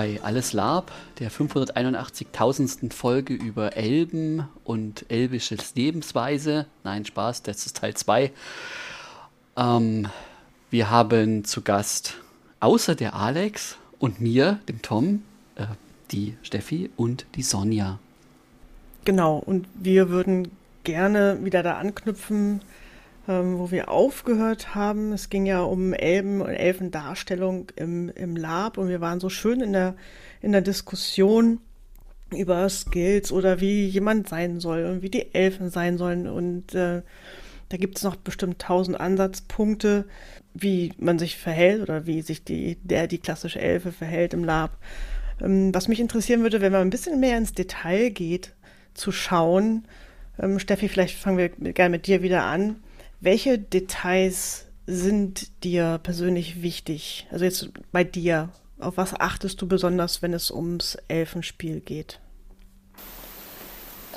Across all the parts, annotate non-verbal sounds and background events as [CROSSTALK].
bei Alles Lab, der 581.000. Folge über Elben und elbisches Lebensweise. Nein, Spaß, das ist Teil 2. Ähm, wir haben zu Gast außer der Alex und mir, dem Tom, äh, die Steffi und die Sonja. Genau, und wir würden gerne wieder da anknüpfen, ähm, wo wir aufgehört haben. Es ging ja um Elben und Elfendarstellung im, im Lab und wir waren so schön in der, in der Diskussion über Skills oder wie jemand sein soll und wie die Elfen sein sollen. Und äh, da gibt es noch bestimmt tausend Ansatzpunkte, wie man sich verhält oder wie sich die, der, die klassische Elfe verhält im Lab. Ähm, was mich interessieren würde, wenn man ein bisschen mehr ins Detail geht, zu schauen. Ähm, Steffi, vielleicht fangen wir gerne mit dir wieder an. Welche Details sind dir persönlich wichtig? Also jetzt bei dir. Auf was achtest du besonders, wenn es ums Elfenspiel geht?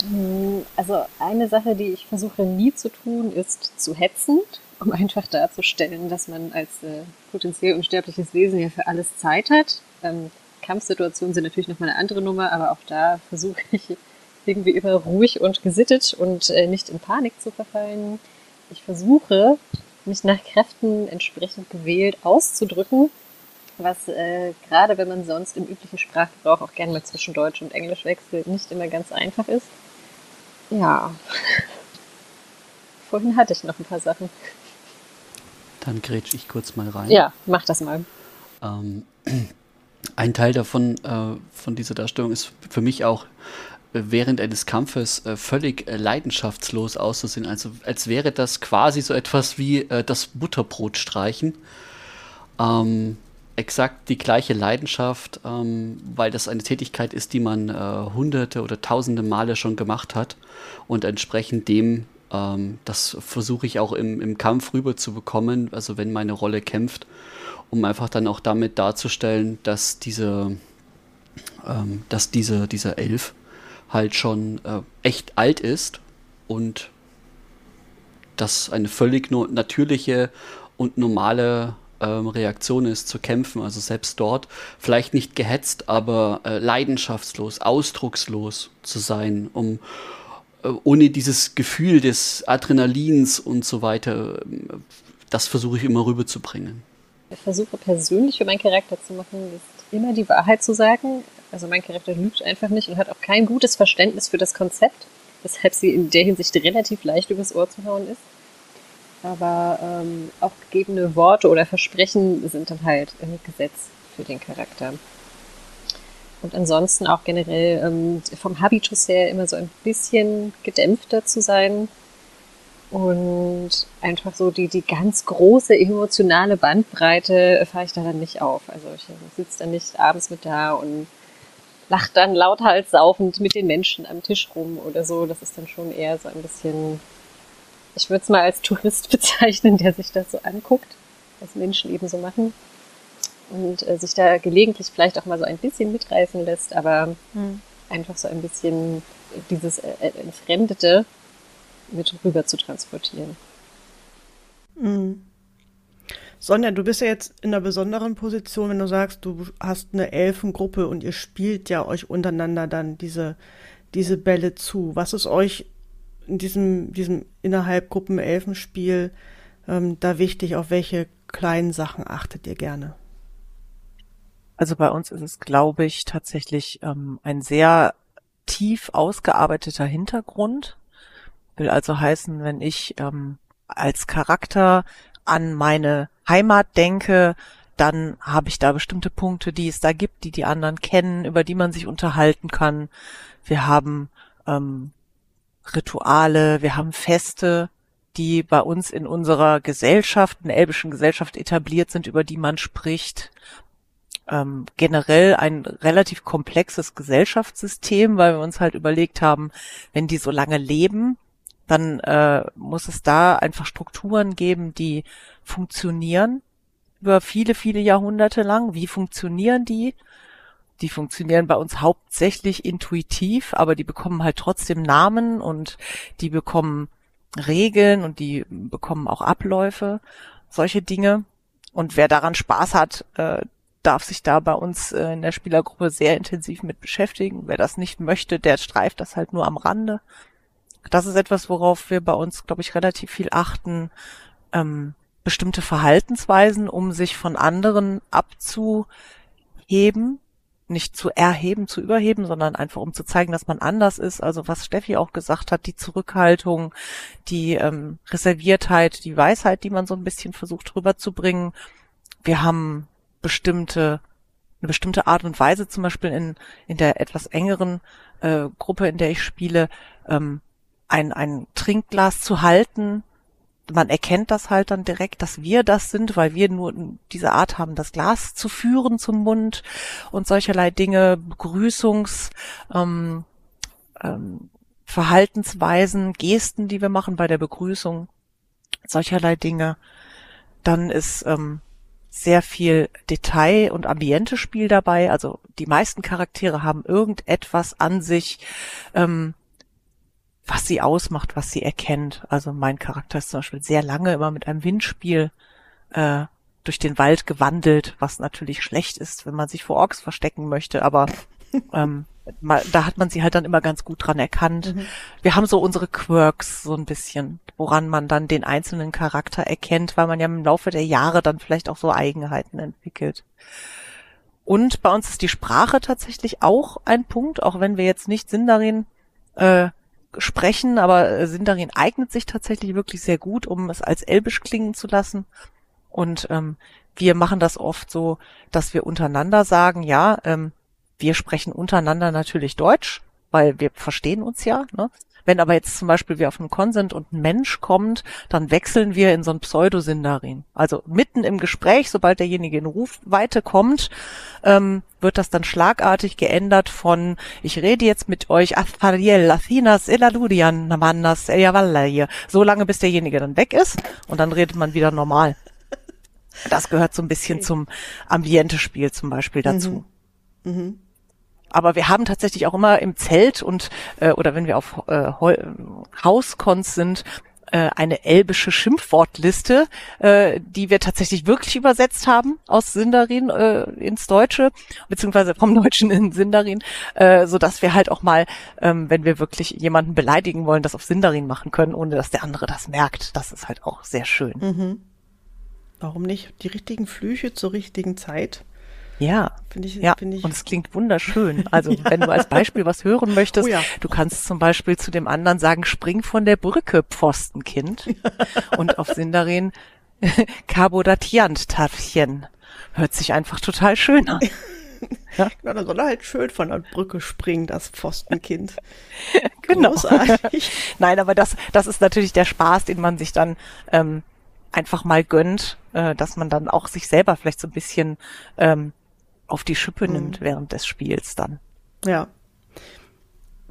Ähm, also eine Sache, die ich versuche nie zu tun, ist zu hetzen, um einfach darzustellen, dass man als äh, potenziell unsterbliches Wesen ja für alles Zeit hat. Ähm, Kampfsituationen sind natürlich nochmal eine andere Nummer, aber auch da versuche ich irgendwie immer ruhig und gesittet und äh, nicht in Panik zu verfallen ich versuche, mich nach Kräften entsprechend gewählt auszudrücken, was äh, gerade wenn man sonst im üblichen Sprachgebrauch auch gerne mal zwischen Deutsch und Englisch wechselt, nicht immer ganz einfach ist. Ja. [LAUGHS] Vorhin hatte ich noch ein paar Sachen. Dann grätsch ich kurz mal rein. Ja, mach das mal. Ähm, [CLEARS THROAT] ein Teil davon, äh, von dieser Darstellung ist für mich auch während eines Kampfes äh, völlig äh, leidenschaftslos auszusehen. Also als wäre das quasi so etwas wie äh, das Butterbrot streichen. Ähm, exakt die gleiche Leidenschaft, ähm, weil das eine Tätigkeit ist, die man äh, hunderte oder tausende Male schon gemacht hat. Und entsprechend dem, ähm, das versuche ich auch im, im Kampf rüber zu bekommen, also wenn meine Rolle kämpft, um einfach dann auch damit darzustellen, dass diese, ähm, dass diese, dieser Elf halt schon äh, echt alt ist und das eine völlig no natürliche und normale ähm, Reaktion ist zu kämpfen. Also selbst dort vielleicht nicht gehetzt, aber äh, leidenschaftslos, ausdruckslos zu sein, um äh, ohne dieses Gefühl des Adrenalins und so weiter, äh, das versuche ich immer rüberzubringen. Ich versuche persönlich für meinen Charakter zu machen, ist immer die Wahrheit zu sagen, also mein Charakter lügt einfach nicht und hat auch kein gutes Verständnis für das Konzept, weshalb sie in der Hinsicht relativ leicht übers Ohr zu hauen ist. Aber ähm, auch gegebene Worte oder Versprechen sind dann halt ein Gesetz für den Charakter. Und ansonsten auch generell ähm, vom Habitus her immer so ein bisschen gedämpfter zu sein und einfach so die, die ganz große emotionale Bandbreite fahre ich da dann nicht auf. Also ich sitze dann nicht abends mit da und lacht dann lauthals saufend mit den Menschen am Tisch rum oder so. Das ist dann schon eher so ein bisschen, ich würde es mal als Tourist [LAUGHS] bezeichnen, der sich das so anguckt, was Menschen eben so machen. Und äh, sich da gelegentlich vielleicht auch mal so ein bisschen mitreißen lässt, aber hm. einfach so ein bisschen dieses äh, äh Entfremdete mit rüber zu transportieren. Mhm. Sonja, du bist ja jetzt in einer besonderen Position, wenn du sagst, du hast eine Elfengruppe und ihr spielt ja euch untereinander dann diese, diese Bälle zu. Was ist euch in diesem, diesem innerhalb Gruppen Elfenspiel ähm, da wichtig? Auf welche kleinen Sachen achtet ihr gerne? Also bei uns ist es, glaube ich, tatsächlich ähm, ein sehr tief ausgearbeiteter Hintergrund. Will also heißen, wenn ich ähm, als Charakter an meine Heimat denke, dann habe ich da bestimmte Punkte, die es da gibt, die die anderen kennen, über die man sich unterhalten kann. Wir haben ähm, Rituale, wir haben Feste, die bei uns in unserer Gesellschaft, in der elbischen Gesellschaft etabliert sind, über die man spricht. Ähm, generell ein relativ komplexes Gesellschaftssystem, weil wir uns halt überlegt haben, wenn die so lange leben, dann äh, muss es da einfach Strukturen geben, die funktionieren über viele, viele Jahrhunderte lang. Wie funktionieren die? Die funktionieren bei uns hauptsächlich intuitiv, aber die bekommen halt trotzdem Namen und die bekommen Regeln und die bekommen auch Abläufe, solche Dinge. Und wer daran Spaß hat, äh, darf sich da bei uns äh, in der Spielergruppe sehr intensiv mit beschäftigen. Wer das nicht möchte, der streift das halt nur am Rande. Das ist etwas, worauf wir bei uns, glaube ich, relativ viel achten. Ähm, bestimmte Verhaltensweisen, um sich von anderen abzuheben, nicht zu erheben, zu überheben, sondern einfach um zu zeigen, dass man anders ist. Also was Steffi auch gesagt hat, die Zurückhaltung, die ähm, Reserviertheit, die Weisheit, die man so ein bisschen versucht rüberzubringen. Wir haben bestimmte eine bestimmte Art und Weise, zum Beispiel in, in der etwas engeren äh, Gruppe, in der ich spiele, ähm, ein, ein Trinkglas zu halten, man erkennt das halt dann direkt, dass wir das sind, weil wir nur diese Art haben, das Glas zu führen zum Mund und solcherlei Dinge, Begrüßungs, ähm, ähm, Verhaltensweisen, Gesten, die wir machen bei der Begrüßung, solcherlei Dinge. Dann ist ähm, sehr viel Detail- und Ambiente-Spiel dabei. Also die meisten Charaktere haben irgendetwas an sich, ähm, was sie ausmacht, was sie erkennt. Also mein Charakter ist zum Beispiel sehr lange immer mit einem Windspiel äh, durch den Wald gewandelt, was natürlich schlecht ist, wenn man sich vor Orks verstecken möchte, aber [LAUGHS] ähm, mal, da hat man sie halt dann immer ganz gut dran erkannt. Mhm. Wir haben so unsere Quirks so ein bisschen, woran man dann den einzelnen Charakter erkennt, weil man ja im Laufe der Jahre dann vielleicht auch so Eigenheiten entwickelt. Und bei uns ist die Sprache tatsächlich auch ein Punkt, auch wenn wir jetzt nicht Sindarin äh, sprechen, aber äh, Sindarin eignet sich tatsächlich wirklich sehr gut, um es als Elbisch klingen zu lassen. Und ähm, wir machen das oft so, dass wir untereinander sagen, ja, ähm, wir sprechen untereinander natürlich Deutsch, weil wir verstehen uns ja. Ne? Wenn aber jetzt zum Beispiel wir auf einen Konsent und ein Mensch kommt, dann wechseln wir in so ein Pseudosindarin. Also mitten im Gespräch, sobald derjenige in Rufweite kommt, ähm, wird das dann schlagartig geändert von ich rede jetzt mit euch Aspariel, Athinas, Elaludian, Namandas, Eljavalla so lange bis derjenige dann weg ist und dann redet man wieder normal. Das gehört so ein bisschen okay. zum Ambiente-Spiel zum Beispiel dazu. Mhm. Mhm. Aber wir haben tatsächlich auch immer im Zelt und äh, oder wenn wir auf äh, Hauskons sind, äh, eine elbische Schimpfwortliste, äh, die wir tatsächlich wirklich übersetzt haben aus Sindarin äh, ins Deutsche, beziehungsweise vom Deutschen in Sindarin, äh, dass wir halt auch mal, ähm, wenn wir wirklich jemanden beleidigen wollen, das auf Sindarin machen können, ohne dass der andere das merkt. Das ist halt auch sehr schön. Mhm. Warum nicht die richtigen Flüche zur richtigen Zeit? Ja, finde ich, ja. Find ich. Und es klingt wunderschön. Also [LAUGHS] ja. wenn du als Beispiel was hören möchtest, oh ja. du kannst zum Beispiel zu dem anderen sagen, spring von der Brücke, Pfostenkind. [LAUGHS] Und auf Sindarin [LAUGHS] Carbodatiant Tafchen. Hört sich einfach total schön an. Ja? Genau, dann soll er halt schön von der Brücke springen, das Pfostenkind. genau. Großartig. Nein, aber das, das ist natürlich der Spaß, den man sich dann ähm, einfach mal gönnt, äh, dass man dann auch sich selber vielleicht so ein bisschen ähm, auf die Schippe mhm. nimmt während des Spiels dann. Ja.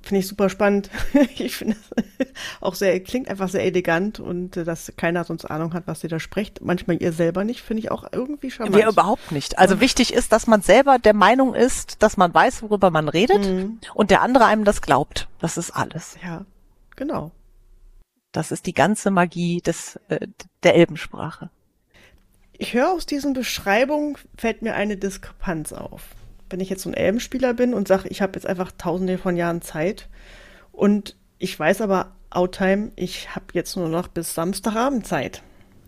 Finde ich super spannend. [LAUGHS] ich finde es [LAUGHS] auch sehr, klingt einfach sehr elegant und äh, dass keiner sonst Ahnung hat, was ihr da sprecht. Manchmal ihr selber nicht, finde ich auch irgendwie charmant. Wir überhaupt nicht. Also wichtig ist, dass man selber der Meinung ist, dass man weiß, worüber man redet mhm. und der andere einem das glaubt. Das ist alles. Ja, genau. Das ist die ganze Magie des, äh, der Elbensprache. Ich höre aus diesen Beschreibungen, fällt mir eine Diskrepanz auf. Wenn ich jetzt so ein Elbenspieler bin und sage, ich habe jetzt einfach tausende von Jahren Zeit und ich weiß aber, Outtime, ich habe jetzt nur noch bis Samstagabend Zeit.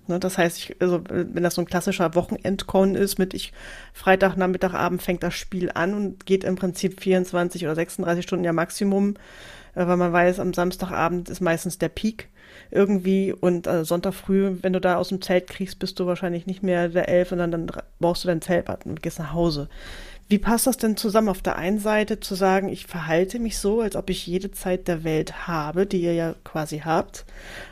Ne, das heißt, ich, also, wenn das so ein klassischer Wochenendcon ist, mit ich Freitag, Nachmittagabend fängt das Spiel an und geht im Prinzip 24 oder 36 Stunden ja Maximum, äh, weil man weiß, am Samstagabend ist meistens der Peak irgendwie und äh, Sonntag früh, wenn du da aus dem Zelt kriegst, bist du wahrscheinlich nicht mehr der Elf, sondern dann brauchst du dein Zeltbad und gehst nach Hause. Wie passt das denn zusammen auf der einen Seite zu sagen, ich verhalte mich so, als ob ich jede Zeit der Welt habe, die ihr ja quasi habt,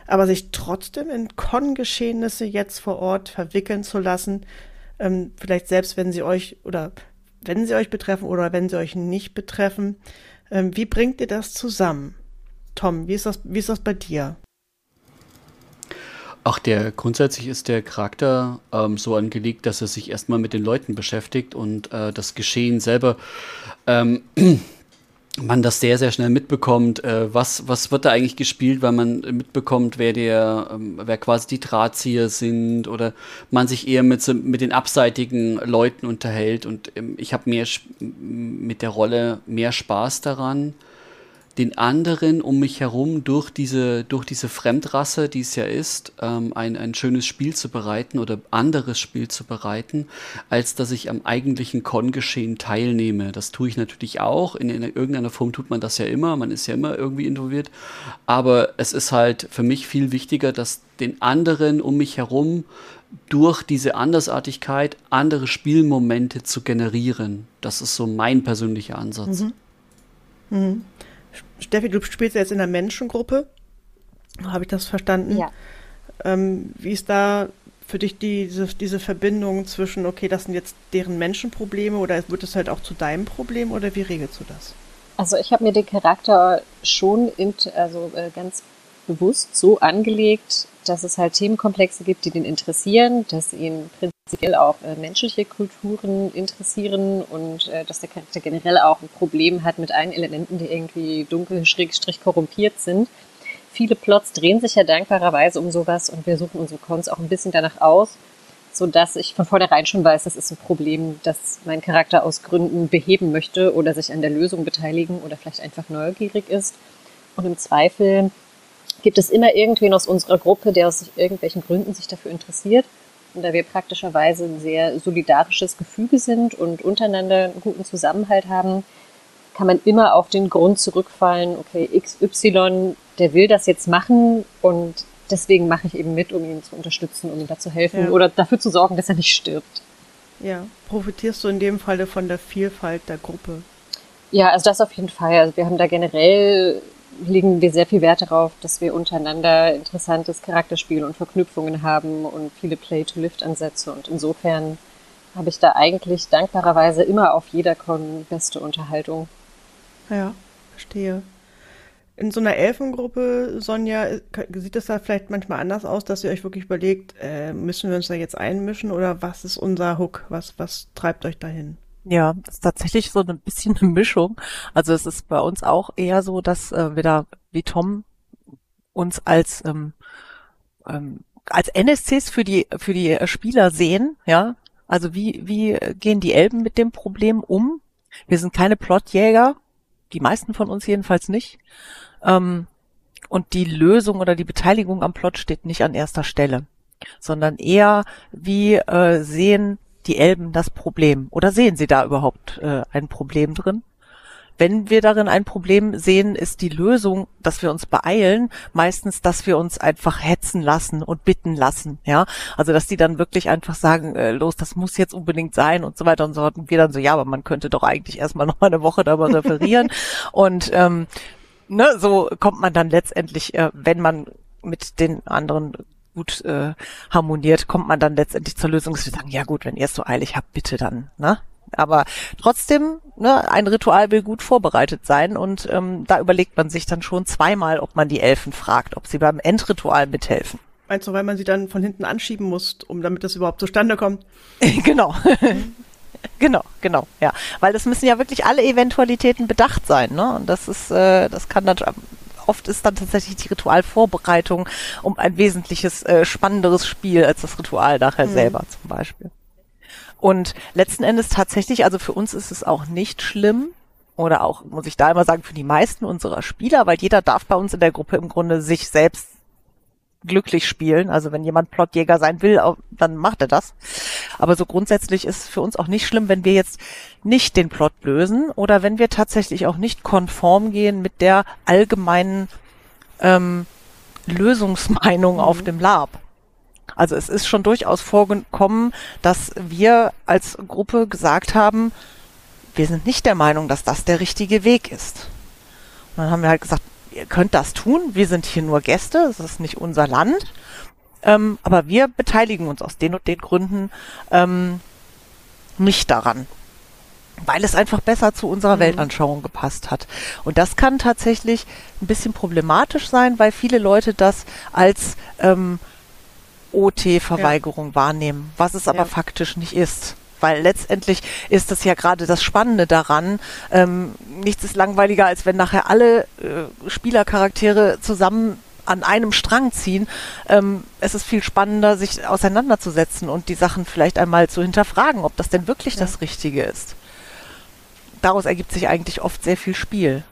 aber sich trotzdem in Con-Geschehnisse jetzt vor Ort verwickeln zu lassen, ähm, vielleicht selbst wenn sie euch oder wenn sie euch betreffen oder wenn sie euch nicht betreffen, ähm, wie bringt ihr das zusammen? Tom, wie ist das, wie ist das bei dir? Ach, der grundsätzlich ist der Charakter ähm, so angelegt, dass er sich erstmal mit den Leuten beschäftigt und äh, das Geschehen selber ähm, [CLEARS THROAT] man das sehr, sehr schnell mitbekommt, äh, was, was wird da eigentlich gespielt, weil man mitbekommt, wer der, ähm, wer quasi die Drahtzieher sind oder man sich eher mit, mit den abseitigen Leuten unterhält und ähm, ich habe mehr mit der Rolle mehr Spaß daran, den anderen um mich herum durch diese, durch diese Fremdrasse, die es ja ist, ähm, ein, ein schönes Spiel zu bereiten oder anderes Spiel zu bereiten, als dass ich am eigentlichen Con-Geschehen teilnehme. Das tue ich natürlich auch. In, in irgendeiner Form tut man das ja immer. Man ist ja immer irgendwie involviert. Aber es ist halt für mich viel wichtiger, dass den anderen um mich herum durch diese Andersartigkeit andere Spielmomente zu generieren. Das ist so mein persönlicher Ansatz. Mhm. Mhm. Steffi, du spielst jetzt in der Menschengruppe. Habe ich das verstanden? Ja. Ähm, wie ist da für dich die, diese, diese Verbindung zwischen, okay, das sind jetzt deren Menschenprobleme oder wird es halt auch zu deinem Problem oder wie regelst du das? Also ich habe mir den Charakter schon in, also äh, ganz bewusst so angelegt, dass es halt Themenkomplexe gibt, die den interessieren, dass ihn prinzipiell auch äh, menschliche Kulturen interessieren und äh, dass der Charakter generell auch ein Problem hat mit allen Elementen, die irgendwie dunkel, schrägstrich korrumpiert sind. Viele Plots drehen sich ja dankbarerweise um sowas und wir suchen unsere Cons auch ein bisschen danach aus, so dass ich von vornherein schon weiß, das ist ein Problem, das mein Charakter aus Gründen beheben möchte oder sich an der Lösung beteiligen oder vielleicht einfach neugierig ist. Und im Zweifel gibt es immer irgendwen aus unserer Gruppe, der aus irgendwelchen Gründen sich dafür interessiert. Und da wir praktischerweise ein sehr solidarisches Gefüge sind und untereinander einen guten Zusammenhalt haben, kann man immer auf den Grund zurückfallen, okay, XY, der will das jetzt machen und deswegen mache ich eben mit, um ihn zu unterstützen, um ihm da zu helfen ja. oder dafür zu sorgen, dass er nicht stirbt. Ja, profitierst du in dem Falle von der Vielfalt der Gruppe? Ja, also das auf jeden Fall. Also wir haben da generell legen wir sehr viel Wert darauf, dass wir untereinander interessantes Charakterspiel und Verknüpfungen haben und viele Play-to-Lift-Ansätze. Und insofern habe ich da eigentlich dankbarerweise immer auf jeder Con beste Unterhaltung. Ja, verstehe. In so einer Elfengruppe, Sonja, sieht das da vielleicht manchmal anders aus, dass ihr euch wirklich überlegt, äh, müssen wir uns da jetzt einmischen oder was ist unser Hook? Was, was treibt euch dahin? Ja, das ist tatsächlich so ein bisschen eine Mischung. Also es ist bei uns auch eher so, dass äh, wir da wie Tom uns als ähm, ähm, als NSCs für die für die Spieler sehen, ja. Also wie wie gehen die Elben mit dem Problem um? Wir sind keine Plotjäger, die meisten von uns jedenfalls nicht. Ähm, und die Lösung oder die Beteiligung am Plot steht nicht an erster Stelle, sondern eher wie äh, sehen die Elben das Problem? Oder sehen sie da überhaupt äh, ein Problem drin? Wenn wir darin ein Problem sehen, ist die Lösung, dass wir uns beeilen, meistens, dass wir uns einfach hetzen lassen und bitten lassen, ja. Also, dass die dann wirklich einfach sagen, äh, los, das muss jetzt unbedingt sein und so weiter und so fort. Und wir dann so, ja, aber man könnte doch eigentlich erstmal [LAUGHS] noch eine Woche darüber referieren. und ähm, ne, so kommt man dann letztendlich, äh, wenn man mit den anderen gut äh, harmoniert, kommt man dann letztendlich zur Lösung, dass wir sagen, ja gut, wenn ihr es so eilig habt, bitte dann, ne? Aber trotzdem, ne, ein Ritual will gut vorbereitet sein und ähm, da überlegt man sich dann schon zweimal, ob man die Elfen fragt, ob sie beim Endritual mithelfen. Meinst du, weil man sie dann von hinten anschieben muss, um damit das überhaupt zustande kommt? [LAUGHS] genau. [LAUGHS] genau, genau, ja. Weil das müssen ja wirklich alle Eventualitäten bedacht sein, ne? Und das ist, äh, das kann dann oft ist dann tatsächlich die Ritualvorbereitung um ein wesentliches äh, spannenderes Spiel als das Ritual nachher mhm. selber zum Beispiel. Und letzten Endes tatsächlich, also für uns ist es auch nicht schlimm, oder auch, muss ich da immer sagen, für die meisten unserer Spieler, weil jeder darf bei uns in der Gruppe im Grunde sich selbst glücklich spielen. Also wenn jemand Plotjäger sein will, dann macht er das. Aber so grundsätzlich ist es für uns auch nicht schlimm, wenn wir jetzt nicht den Plot lösen oder wenn wir tatsächlich auch nicht konform gehen mit der allgemeinen ähm, Lösungsmeinung mhm. auf dem Lab. Also es ist schon durchaus vorgekommen, dass wir als Gruppe gesagt haben, wir sind nicht der Meinung, dass das der richtige Weg ist. Und dann haben wir halt gesagt, ihr könnt das tun, wir sind hier nur Gäste, es ist nicht unser Land, ähm, aber wir beteiligen uns aus den und den Gründen ähm, nicht daran weil es einfach besser zu unserer mhm. Weltanschauung gepasst hat. Und das kann tatsächlich ein bisschen problematisch sein, weil viele Leute das als ähm, OT-Verweigerung ja. wahrnehmen, was es aber ja. faktisch nicht ist. Weil letztendlich ist das ja gerade das Spannende daran. Ähm, nichts ist langweiliger, als wenn nachher alle äh, Spielercharaktere zusammen an einem Strang ziehen. Ähm, es ist viel spannender, sich auseinanderzusetzen und die Sachen vielleicht einmal zu hinterfragen, ob das denn wirklich ja. das Richtige ist. Daraus ergibt sich eigentlich oft sehr viel Spiel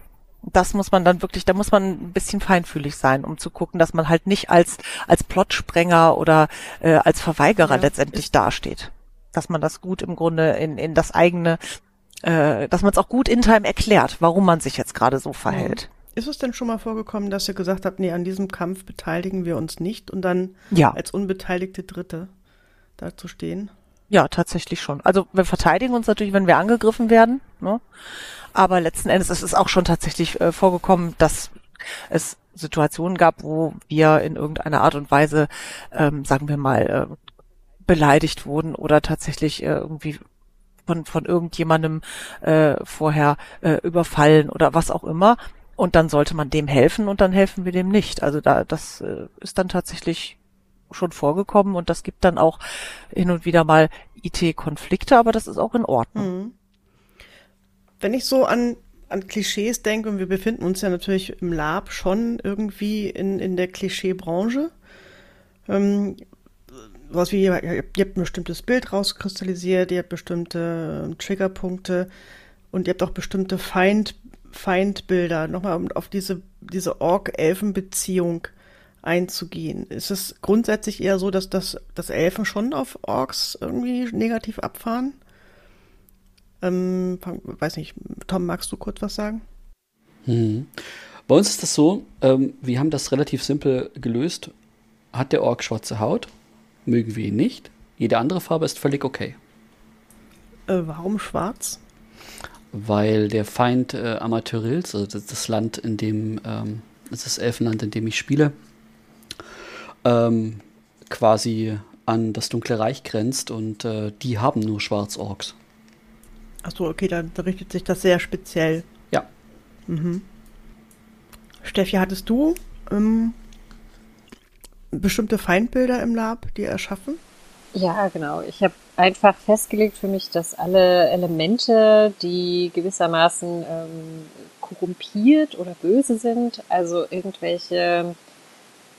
das muss man dann wirklich, da muss man ein bisschen feinfühlig sein, um zu gucken, dass man halt nicht als als Plotsprenger oder äh, als Verweigerer ja, letztendlich dasteht. Dass man das gut im Grunde in, in das eigene, äh, dass man es auch gut in Time erklärt, warum man sich jetzt gerade so verhält. Ist es denn schon mal vorgekommen, dass ihr gesagt habt, nee, an diesem Kampf beteiligen wir uns nicht und dann ja. als unbeteiligte Dritte dazu stehen? Ja, tatsächlich schon. Also wir verteidigen uns natürlich, wenn wir angegriffen werden. Ne? Aber letzten Endes ist es auch schon tatsächlich äh, vorgekommen, dass es Situationen gab, wo wir in irgendeiner Art und Weise, ähm, sagen wir mal, äh, beleidigt wurden oder tatsächlich äh, irgendwie von, von irgendjemandem äh, vorher äh, überfallen oder was auch immer. Und dann sollte man dem helfen und dann helfen wir dem nicht. Also da, das äh, ist dann tatsächlich schon vorgekommen und das gibt dann auch hin und wieder mal IT-Konflikte, aber das ist auch in Ordnung. Mhm. Wenn ich so an, an Klischees denke, und wir befinden uns ja natürlich im Lab schon irgendwie in, in der Klischeebranche, ähm, was wie, ihr, ihr habt ein bestimmtes Bild rauskristallisiert, ihr habt bestimmte ähm, Triggerpunkte und ihr habt auch bestimmte Feind, Feindbilder. Nochmal um auf diese, diese Ork-Elfen-Beziehung einzugehen. Ist es grundsätzlich eher so, dass das, dass Elfen schon auf Orks irgendwie negativ abfahren? Ähm, weiß nicht, Tom, magst du kurz was sagen? Mhm. Bei uns ist das so, ähm, wir haben das relativ simpel gelöst. Hat der Ork schwarze Haut? Mögen wir ihn nicht? Jede andere Farbe ist völlig okay. Äh, warum schwarz? Weil der Feind äh, Amateurils, also das, Land, in dem, ähm, das Elfenland, in dem ich spiele, ähm, quasi an das Dunkle Reich grenzt und äh, die haben nur Schwarzorks. Achso, okay, dann richtet sich das sehr speziell. Ja. Mhm. Steffi, hattest du ähm, bestimmte Feindbilder im Lab, die erschaffen? Ja, genau. Ich habe einfach festgelegt für mich, dass alle Elemente, die gewissermaßen ähm, korrumpiert oder böse sind, also irgendwelche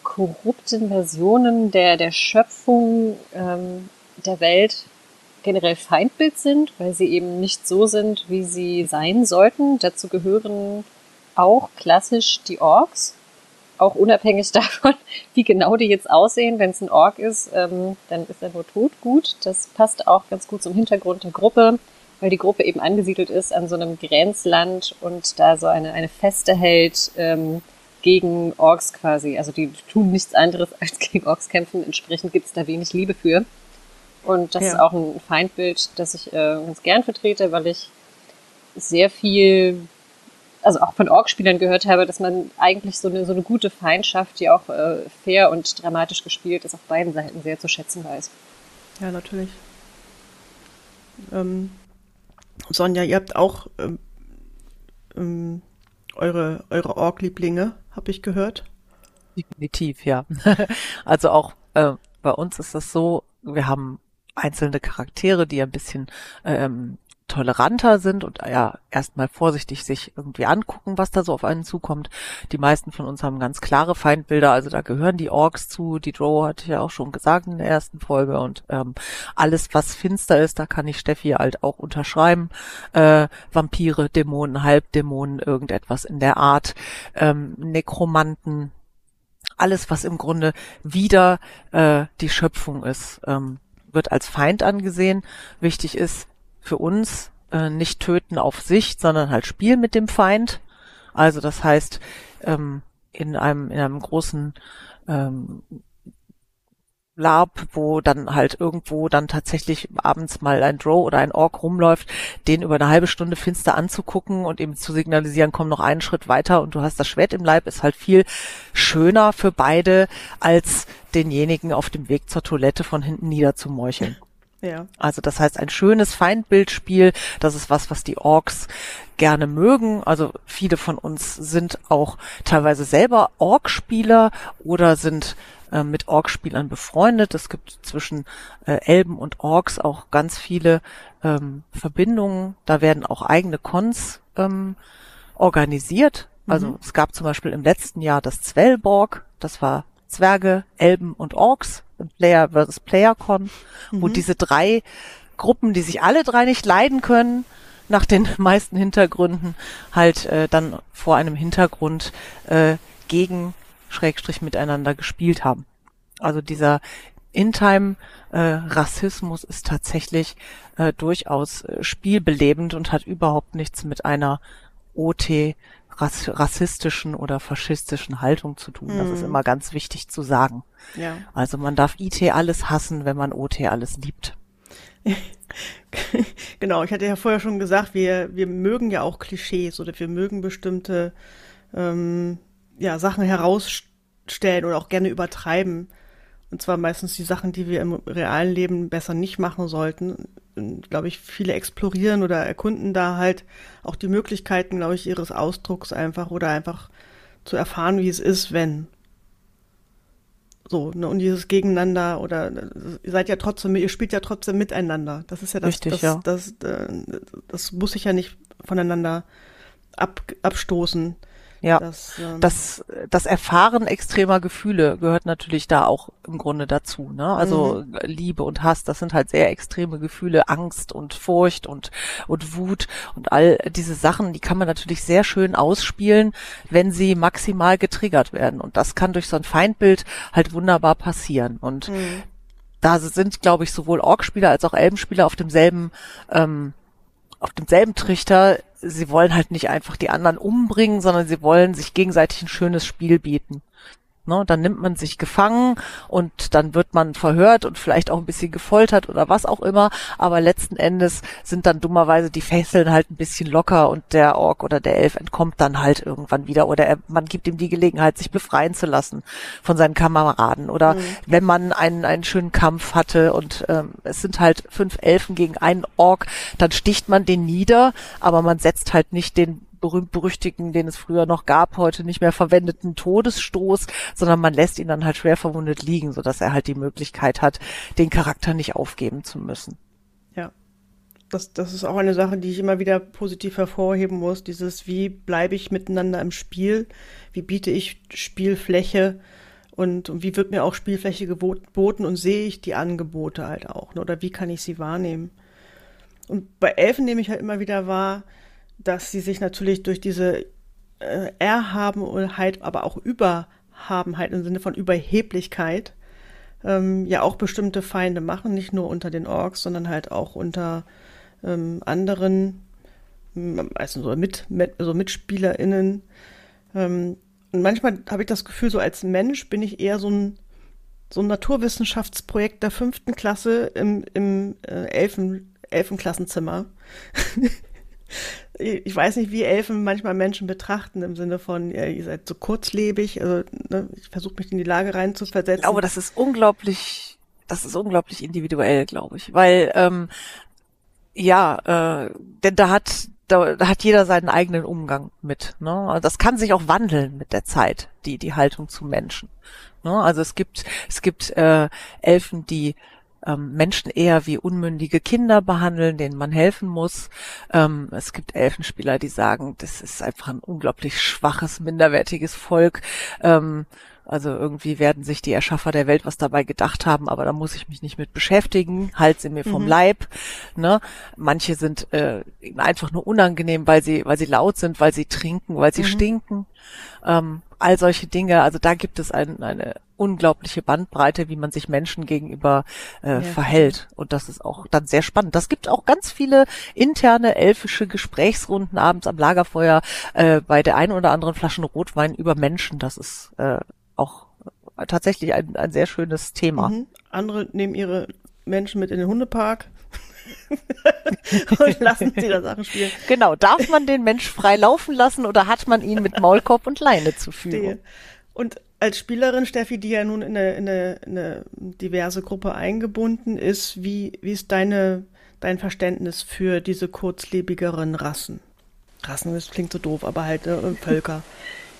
korrupten Versionen der, der Schöpfung ähm, der Welt generell Feindbild sind, weil sie eben nicht so sind, wie sie sein sollten. Dazu gehören auch klassisch die Orks, auch unabhängig [LAUGHS] davon, wie genau die jetzt aussehen. Wenn es ein Ork ist, ähm, dann ist er nur tot. Gut, das passt auch ganz gut zum Hintergrund der Gruppe, weil die Gruppe eben angesiedelt ist an so einem Grenzland und da so eine, eine Feste hält ähm, gegen Orks quasi. Also die tun nichts anderes [LAUGHS] als gegen Orks kämpfen. Entsprechend gibt es da wenig Liebe für. Und das ja. ist auch ein Feindbild, das ich äh, ganz gern vertrete, weil ich sehr viel, also auch von Org-Spielern gehört habe, dass man eigentlich so eine, so eine gute Feindschaft, die auch äh, fair und dramatisch gespielt ist, auf beiden Seiten sehr zu schätzen weiß. Ja, natürlich. Ähm, Sonja, ihr habt auch ähm, ähm, eure, eure Org-Lieblinge, habe ich gehört. Definitiv, ja. [LAUGHS] also auch äh, bei uns ist das so, wir haben einzelne Charaktere, die ein bisschen ähm, toleranter sind und ja erstmal vorsichtig sich irgendwie angucken, was da so auf einen zukommt. Die meisten von uns haben ganz klare Feindbilder, also da gehören die Orks zu, die Drow hatte ich ja auch schon gesagt in der ersten Folge und ähm, alles, was finster ist, da kann ich Steffi halt auch unterschreiben. Äh, Vampire, Dämonen, Halbdämonen, irgendetwas in der Art, ähm, Nekromanten, alles, was im Grunde wieder äh, die Schöpfung ist. Ähm, wird als Feind angesehen. Wichtig ist für uns äh, nicht töten auf Sicht, sondern halt spielen mit dem Feind. Also das heißt, ähm, in einem, in einem großen ähm, Lab, wo dann halt irgendwo dann tatsächlich abends mal ein Drow oder ein Ork rumläuft, den über eine halbe Stunde finster anzugucken und ihm zu signalisieren, komm noch einen Schritt weiter und du hast das Schwert im Leib, ist halt viel schöner für beide, als denjenigen auf dem Weg zur Toilette von hinten niederzumorcheln. Ja. Also das heißt ein schönes Feindbildspiel, das ist was, was die Orks gerne mögen. Also viele von uns sind auch teilweise selber Ork-Spieler oder sind äh, mit Ork-Spielern befreundet. Es gibt zwischen äh, Elben und Orks auch ganz viele ähm, Verbindungen. Da werden auch eigene Cons ähm, organisiert. Also mhm. es gab zum Beispiel im letzten Jahr das Zwellborg, das war Zwerge, Elben und Orks, Player versus PlayerCon, mhm. wo diese drei Gruppen, die sich alle drei nicht leiden können, nach den [LAUGHS] meisten Hintergründen halt äh, dann vor einem Hintergrund äh, gegen Schrägstrich miteinander gespielt haben. Also dieser In-Time-Rassismus äh, ist tatsächlich äh, durchaus äh, spielbelebend und hat überhaupt nichts mit einer OT rass rassistischen oder faschistischen Haltung zu tun. Das ist mhm. immer ganz wichtig zu sagen. Ja. Also man darf IT alles hassen, wenn man OT alles liebt. [LAUGHS] genau, ich hatte ja vorher schon gesagt, wir, wir mögen ja auch Klischees oder wir mögen bestimmte ähm, ja, Sachen herausstellen oder auch gerne übertreiben. Und zwar meistens die Sachen, die wir im realen Leben besser nicht machen sollten. Glaube ich, viele explorieren oder erkunden da halt auch die Möglichkeiten, glaube ich, ihres Ausdrucks einfach oder einfach zu erfahren, wie es ist, wenn. So, ne, und dieses Gegeneinander oder ihr seid ja trotzdem, ihr spielt ja trotzdem miteinander. Das ist ja das, Richtig, das, ja. Das, das, äh, das, muss sich ja nicht voneinander ab, abstoßen. Ja, das, ähm, das, das Erfahren extremer Gefühle gehört natürlich da auch im Grunde dazu. Ne? Also mhm. Liebe und Hass, das sind halt sehr extreme Gefühle, Angst und Furcht und, und Wut und all diese Sachen, die kann man natürlich sehr schön ausspielen, wenn sie maximal getriggert werden. Und das kann durch so ein Feindbild halt wunderbar passieren. Und mhm. da sind, glaube ich, sowohl Ork-Spieler als auch Elbenspieler auf demselben ähm, auf demselben Trichter, sie wollen halt nicht einfach die anderen umbringen, sondern sie wollen sich gegenseitig ein schönes Spiel bieten. Ne, dann nimmt man sich gefangen und dann wird man verhört und vielleicht auch ein bisschen gefoltert oder was auch immer. Aber letzten Endes sind dann dummerweise die Fesseln halt ein bisschen locker und der Ork oder der Elf entkommt dann halt irgendwann wieder oder er, man gibt ihm die Gelegenheit, sich befreien zu lassen von seinen Kameraden. Oder mhm. wenn man einen, einen schönen Kampf hatte und ähm, es sind halt fünf Elfen gegen einen Ork, dann sticht man den nieder, aber man setzt halt nicht den berühmt-berüchtigten, den es früher noch gab, heute nicht mehr verwendeten Todesstoß, sondern man lässt ihn dann halt schwer verwundet liegen, sodass er halt die Möglichkeit hat, den Charakter nicht aufgeben zu müssen. Ja. Das, das ist auch eine Sache, die ich immer wieder positiv hervorheben muss. Dieses, wie bleibe ich miteinander im Spiel? Wie biete ich Spielfläche? Und, und wie wird mir auch Spielfläche geboten und sehe ich die Angebote halt auch? Ne? Oder wie kann ich sie wahrnehmen? Und bei Elfen nehme ich halt immer wieder wahr, dass sie sich natürlich durch diese äh, Erhabenheit, aber auch Überhabenheit im Sinne von Überheblichkeit ähm, ja auch bestimmte Feinde machen, nicht nur unter den Orks, sondern halt auch unter ähm, anderen, also so, mit, mit, so MitspielerInnen. Ähm, und manchmal habe ich das Gefühl, so als Mensch bin ich eher so ein, so ein Naturwissenschaftsprojekt der fünften Klasse im, im äh, Elfen, Elfenklassenzimmer. [LAUGHS] ich weiß nicht, wie Elfen manchmal Menschen betrachten, im Sinne von, ja, ihr seid so kurzlebig. Also ne, ich versuche mich in die Lage reinzuversetzen. Ich glaube, das ist unglaublich, das ist unglaublich individuell, glaube ich. Weil, ähm, ja, äh, denn da hat da, da hat jeder seinen eigenen Umgang mit. Ne? Also das kann sich auch wandeln mit der Zeit, die die Haltung zu Menschen. Ne? Also es gibt es gibt äh, Elfen, die ähm, Menschen eher wie unmündige Kinder behandeln, denen man helfen muss. Ähm, es gibt Elfenspieler, die sagen, das ist einfach ein unglaublich schwaches, minderwertiges Volk. Ähm, also irgendwie werden sich die Erschaffer der Welt was dabei gedacht haben, aber da muss ich mich nicht mit beschäftigen. Halt sie mir vom mhm. Leib. Ne? Manche sind äh, einfach nur unangenehm, weil sie, weil sie laut sind, weil sie trinken, weil sie mhm. stinken. Ähm, all solche Dinge. Also da gibt es ein, eine unglaubliche Bandbreite, wie man sich Menschen gegenüber äh, ja. verhält. Und das ist auch dann sehr spannend. Das gibt auch ganz viele interne elfische Gesprächsrunden abends am Lagerfeuer äh, bei der einen oder anderen Flaschen Rotwein über Menschen. Das ist äh, auch tatsächlich ein, ein sehr schönes Thema. Mhm. Andere nehmen ihre Menschen mit in den Hundepark. [LAUGHS] und lassen sie da Sachen spielen. Genau, darf man den Mensch frei laufen lassen oder hat man ihn mit Maulkorb und Leine zu führen? Und als Spielerin, Steffi, die ja nun in eine, in eine, in eine diverse Gruppe eingebunden ist, wie, wie ist deine, dein Verständnis für diese kurzlebigeren Rassen? Rassen, das klingt so doof, aber halt äh, Völker. [LAUGHS]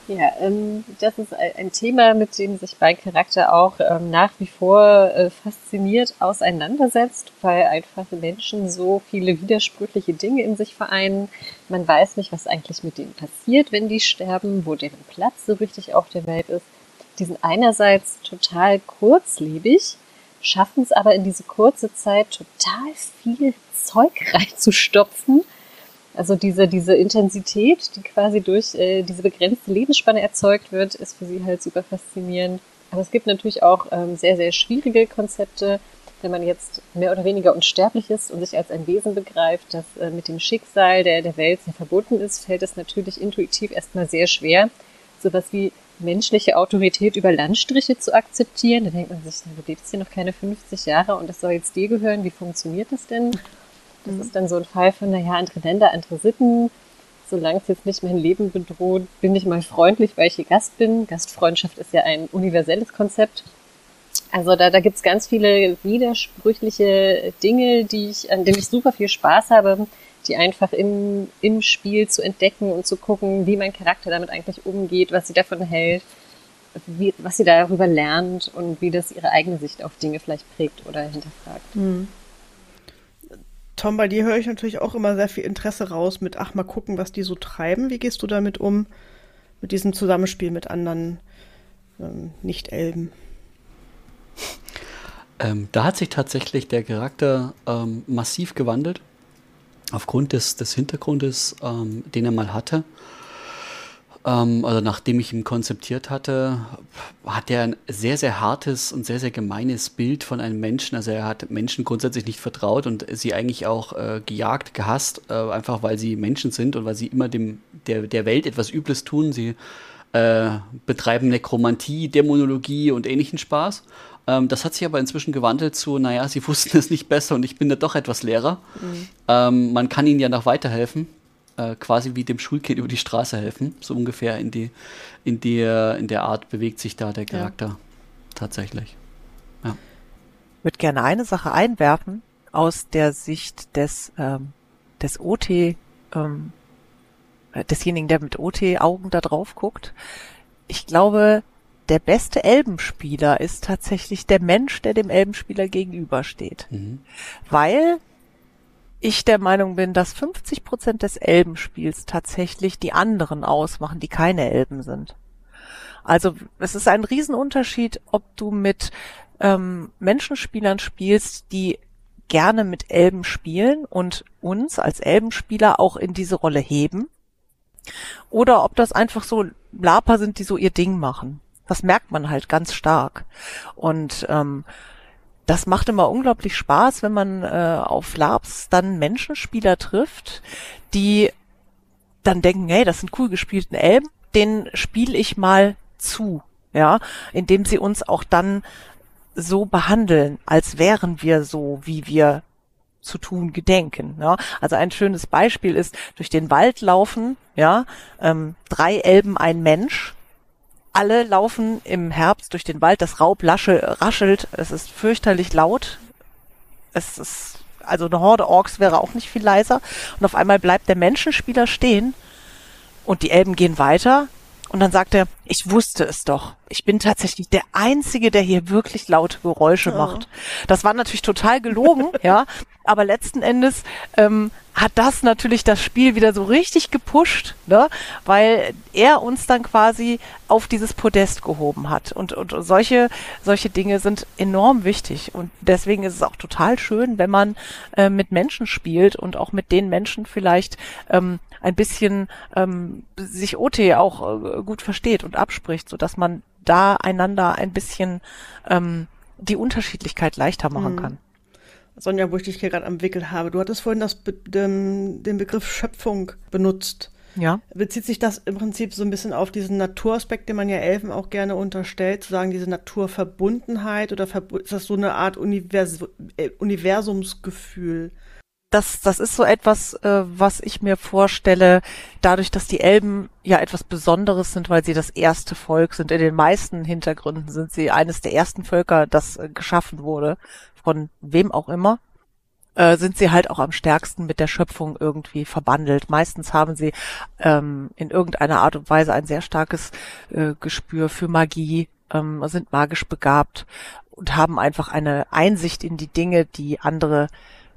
Ja, ähm, das ist ein Thema, mit dem sich mein Charakter auch ähm, nach wie vor äh, fasziniert auseinandersetzt, weil einfach Menschen so viele widersprüchliche Dinge in sich vereinen. Man weiß nicht, was eigentlich mit denen passiert, wenn die sterben, wo deren Platz so richtig auf der Welt ist. Die sind einerseits total kurzlebig, schaffen es aber in diese kurze Zeit total viel Zeug [LAUGHS] reinzustopfen also diese, diese Intensität, die quasi durch äh, diese begrenzte Lebensspanne erzeugt wird, ist für sie halt super faszinierend. Aber es gibt natürlich auch ähm, sehr, sehr schwierige Konzepte. Wenn man jetzt mehr oder weniger unsterblich ist und sich als ein Wesen begreift, das äh, mit dem Schicksal der, der Welt sehr verbunden ist, fällt es natürlich intuitiv erstmal sehr schwer, sowas wie menschliche Autorität über Landstriche zu akzeptieren. Da denkt man sich, du lebst hier noch keine 50 Jahre und das soll jetzt dir gehören. Wie funktioniert das denn? Das mhm. ist dann so ein Fall von, naja, andere Länder, andere Sitten. Solange es jetzt nicht mein Leben bedroht, bin ich mal freundlich, weil ich hier Gast bin. Gastfreundschaft ist ja ein universelles Konzept. Also da, da gibt's ganz viele widersprüchliche Dinge, die ich, an denen ich super viel Spaß habe, die einfach im, im Spiel zu entdecken und zu gucken, wie mein Charakter damit eigentlich umgeht, was sie davon hält, wie, was sie darüber lernt und wie das ihre eigene Sicht auf Dinge vielleicht prägt oder hinterfragt. Mhm. Tom, bei dir höre ich natürlich auch immer sehr viel Interesse raus mit, ach, mal gucken, was die so treiben. Wie gehst du damit um, mit diesem Zusammenspiel mit anderen ähm, Nicht-Elben? Ähm, da hat sich tatsächlich der Charakter ähm, massiv gewandelt, aufgrund des, des Hintergrundes, ähm, den er mal hatte. Ähm, also nachdem ich ihn konzeptiert hatte, hat er ein sehr, sehr hartes und sehr, sehr gemeines Bild von einem Menschen. Also er hat Menschen grundsätzlich nicht vertraut und sie eigentlich auch äh, gejagt, gehasst, äh, einfach weil sie Menschen sind und weil sie immer dem, der, der Welt etwas Übles tun. Sie äh, betreiben Nekromantie, Dämonologie und ähnlichen Spaß. Ähm, das hat sich aber inzwischen gewandelt zu, naja, sie [LAUGHS] wussten es nicht besser und ich bin da doch etwas Lehrer. Mhm. Ähm, man kann ihnen ja noch weiterhelfen äh, quasi wie dem Schulkind über die Straße helfen. So ungefähr in, die, in, der, in der Art bewegt sich da der Charakter ja. tatsächlich. Ja. Ich würde gerne eine Sache einwerfen aus der Sicht des, ähm, des OT, ähm, äh, desjenigen, der mit OT-Augen da drauf guckt. Ich glaube, der beste Elbenspieler ist tatsächlich der Mensch, der dem Elbenspieler gegenübersteht. Mhm. Weil ich der Meinung bin, dass 50 Prozent des Elbenspiels tatsächlich die anderen ausmachen, die keine Elben sind. Also es ist ein Riesenunterschied, ob du mit ähm, Menschenspielern spielst, die gerne mit Elben spielen und uns als Elbenspieler auch in diese Rolle heben, oder ob das einfach so Laper sind, die so ihr Ding machen. Das merkt man halt ganz stark. Und ähm, das macht immer unglaublich Spaß, wenn man äh, auf Labs dann Menschenspieler trifft, die dann denken, hey, das sind cool gespielten Elben, den spiele ich mal zu, ja, indem sie uns auch dann so behandeln, als wären wir so, wie wir zu tun gedenken. Ja? Also ein schönes Beispiel ist durch den Wald laufen, ja, ähm, drei Elben, ein Mensch alle laufen im Herbst durch den Wald, das Raub lasche, raschelt, es ist fürchterlich laut. Es ist, also eine Horde Orks wäre auch nicht viel leiser. Und auf einmal bleibt der Menschenspieler stehen und die Elben gehen weiter. Und dann sagt er, ich wusste es doch. Ich bin tatsächlich der Einzige, der hier wirklich laute Geräusche oh. macht. Das war natürlich total gelogen, [LAUGHS] ja. Aber letzten Endes ähm, hat das natürlich das Spiel wieder so richtig gepusht, ne? weil er uns dann quasi auf dieses Podest gehoben hat. Und, und solche, solche Dinge sind enorm wichtig. Und deswegen ist es auch total schön, wenn man äh, mit Menschen spielt und auch mit den Menschen vielleicht ähm, ein bisschen ähm, sich OT auch äh, gut versteht und abspricht, so dass man da einander ein bisschen ähm, die Unterschiedlichkeit leichter machen mhm. kann. Sonja, wo ich dich hier gerade am Wickel habe, du hattest vorhin das, den, den Begriff Schöpfung benutzt. Ja. Bezieht sich das im Prinzip so ein bisschen auf diesen Naturaspekt, den man ja Elfen auch gerne unterstellt, zu sagen, diese Naturverbundenheit oder ist das so eine Art Univers äh, Universumsgefühl? Das, das ist so etwas, äh, was ich mir vorstelle, dadurch, dass die Elben ja etwas Besonderes sind, weil sie das erste Volk sind. In den meisten Hintergründen sind sie eines der ersten Völker, das äh, geschaffen wurde, von wem auch immer. äh, sind sie halt auch am stärksten mit der Schöpfung irgendwie verbandelt. Meistens haben sie ähm, in irgendeiner Art und Weise ein sehr starkes äh, Gespür für Magie, ähm, sind magisch begabt und haben einfach eine Einsicht in die Dinge, die andere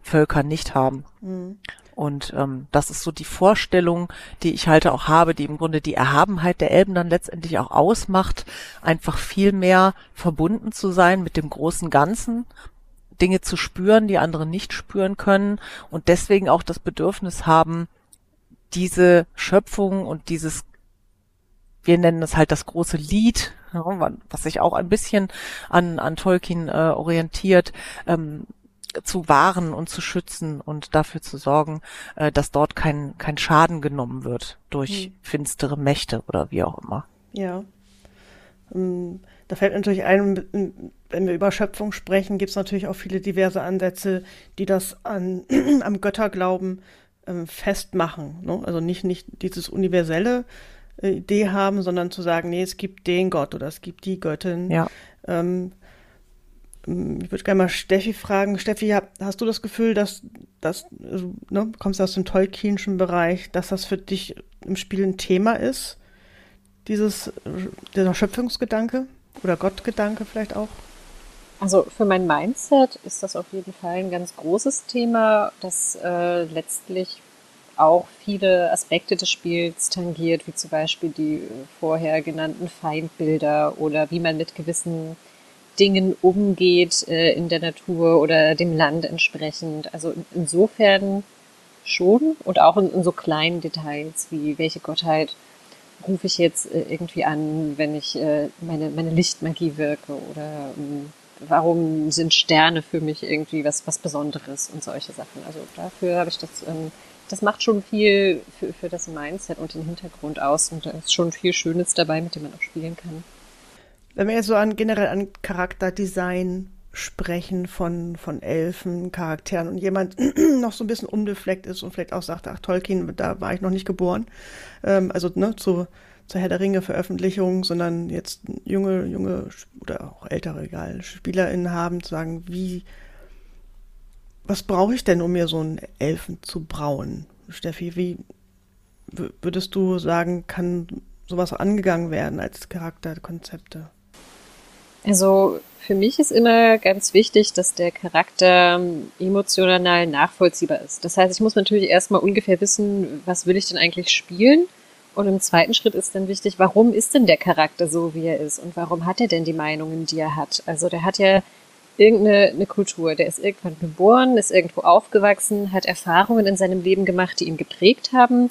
Völker nicht haben. Mhm. Und ähm, das ist so die Vorstellung, die ich halt auch habe, die im Grunde die Erhabenheit der Elben dann letztendlich auch ausmacht, einfach viel mehr verbunden zu sein mit dem großen Ganzen Dinge zu spüren, die andere nicht spüren können und deswegen auch das Bedürfnis haben, diese Schöpfung und dieses, wir nennen es halt das große Lied, was sich auch ein bisschen an, an Tolkien äh, orientiert, ähm, zu wahren und zu schützen und dafür zu sorgen, äh, dass dort kein, kein Schaden genommen wird durch hm. finstere Mächte oder wie auch immer. Ja. Ähm, da fällt natürlich ein, wenn wir über Schöpfung sprechen, gibt es natürlich auch viele diverse Ansätze, die das an, [CLEARS THROAT] am Götterglauben ähm, festmachen. Ne? Also nicht, nicht dieses universelle äh, Idee haben, sondern zu sagen, nee, es gibt den Gott oder es gibt die Göttin. Ja. Ähm ich würde gerne mal Steffi fragen. Steffi, hast du das Gefühl, dass das, also, ne, kommst aus dem Tolkienschen Bereich, dass das für dich im Spiel ein Thema ist? Dieses, dieser Schöpfungsgedanke oder Gottgedanke vielleicht auch? Also für mein Mindset ist das auf jeden Fall ein ganz großes Thema, das äh, letztlich auch viele Aspekte des Spiels tangiert, wie zum Beispiel die vorher genannten Feindbilder oder wie man mit gewissen Dingen umgeht äh, in der Natur oder dem Land entsprechend. Also insofern schon und auch in, in so kleinen Details wie welche Gottheit rufe ich jetzt äh, irgendwie an, wenn ich äh, meine, meine Lichtmagie wirke oder ähm, warum sind Sterne für mich irgendwie was, was Besonderes und solche Sachen. Also dafür habe ich das, ähm, das macht schon viel für, für das Mindset und den Hintergrund aus und da ist schon viel Schönes dabei, mit dem man auch spielen kann. Wenn wir jetzt so an generell an Charakterdesign sprechen von, von Elfen, Charakteren und jemand [CLEARS THROAT] noch so ein bisschen unbefleckt ist und vielleicht auch sagt, ach Tolkien, da war ich noch nicht geboren. Ähm, also ne, zu, zur Herr der Ringe Veröffentlichung, sondern jetzt junge, junge oder auch ältere, egal, SpielerInnen haben, zu sagen, wie, was brauche ich denn, um mir so einen Elfen zu brauen? Steffi, wie würdest du sagen, kann sowas angegangen werden als Charakterkonzepte? Also für mich ist immer ganz wichtig, dass der Charakter emotional nachvollziehbar ist. Das heißt, ich muss natürlich erstmal ungefähr wissen, was will ich denn eigentlich spielen? Und im zweiten Schritt ist dann wichtig, warum ist denn der Charakter so, wie er ist? Und warum hat er denn die Meinungen, die er hat? Also der hat ja irgendeine eine Kultur. Der ist irgendwann geboren, ist irgendwo aufgewachsen, hat Erfahrungen in seinem Leben gemacht, die ihn geprägt haben.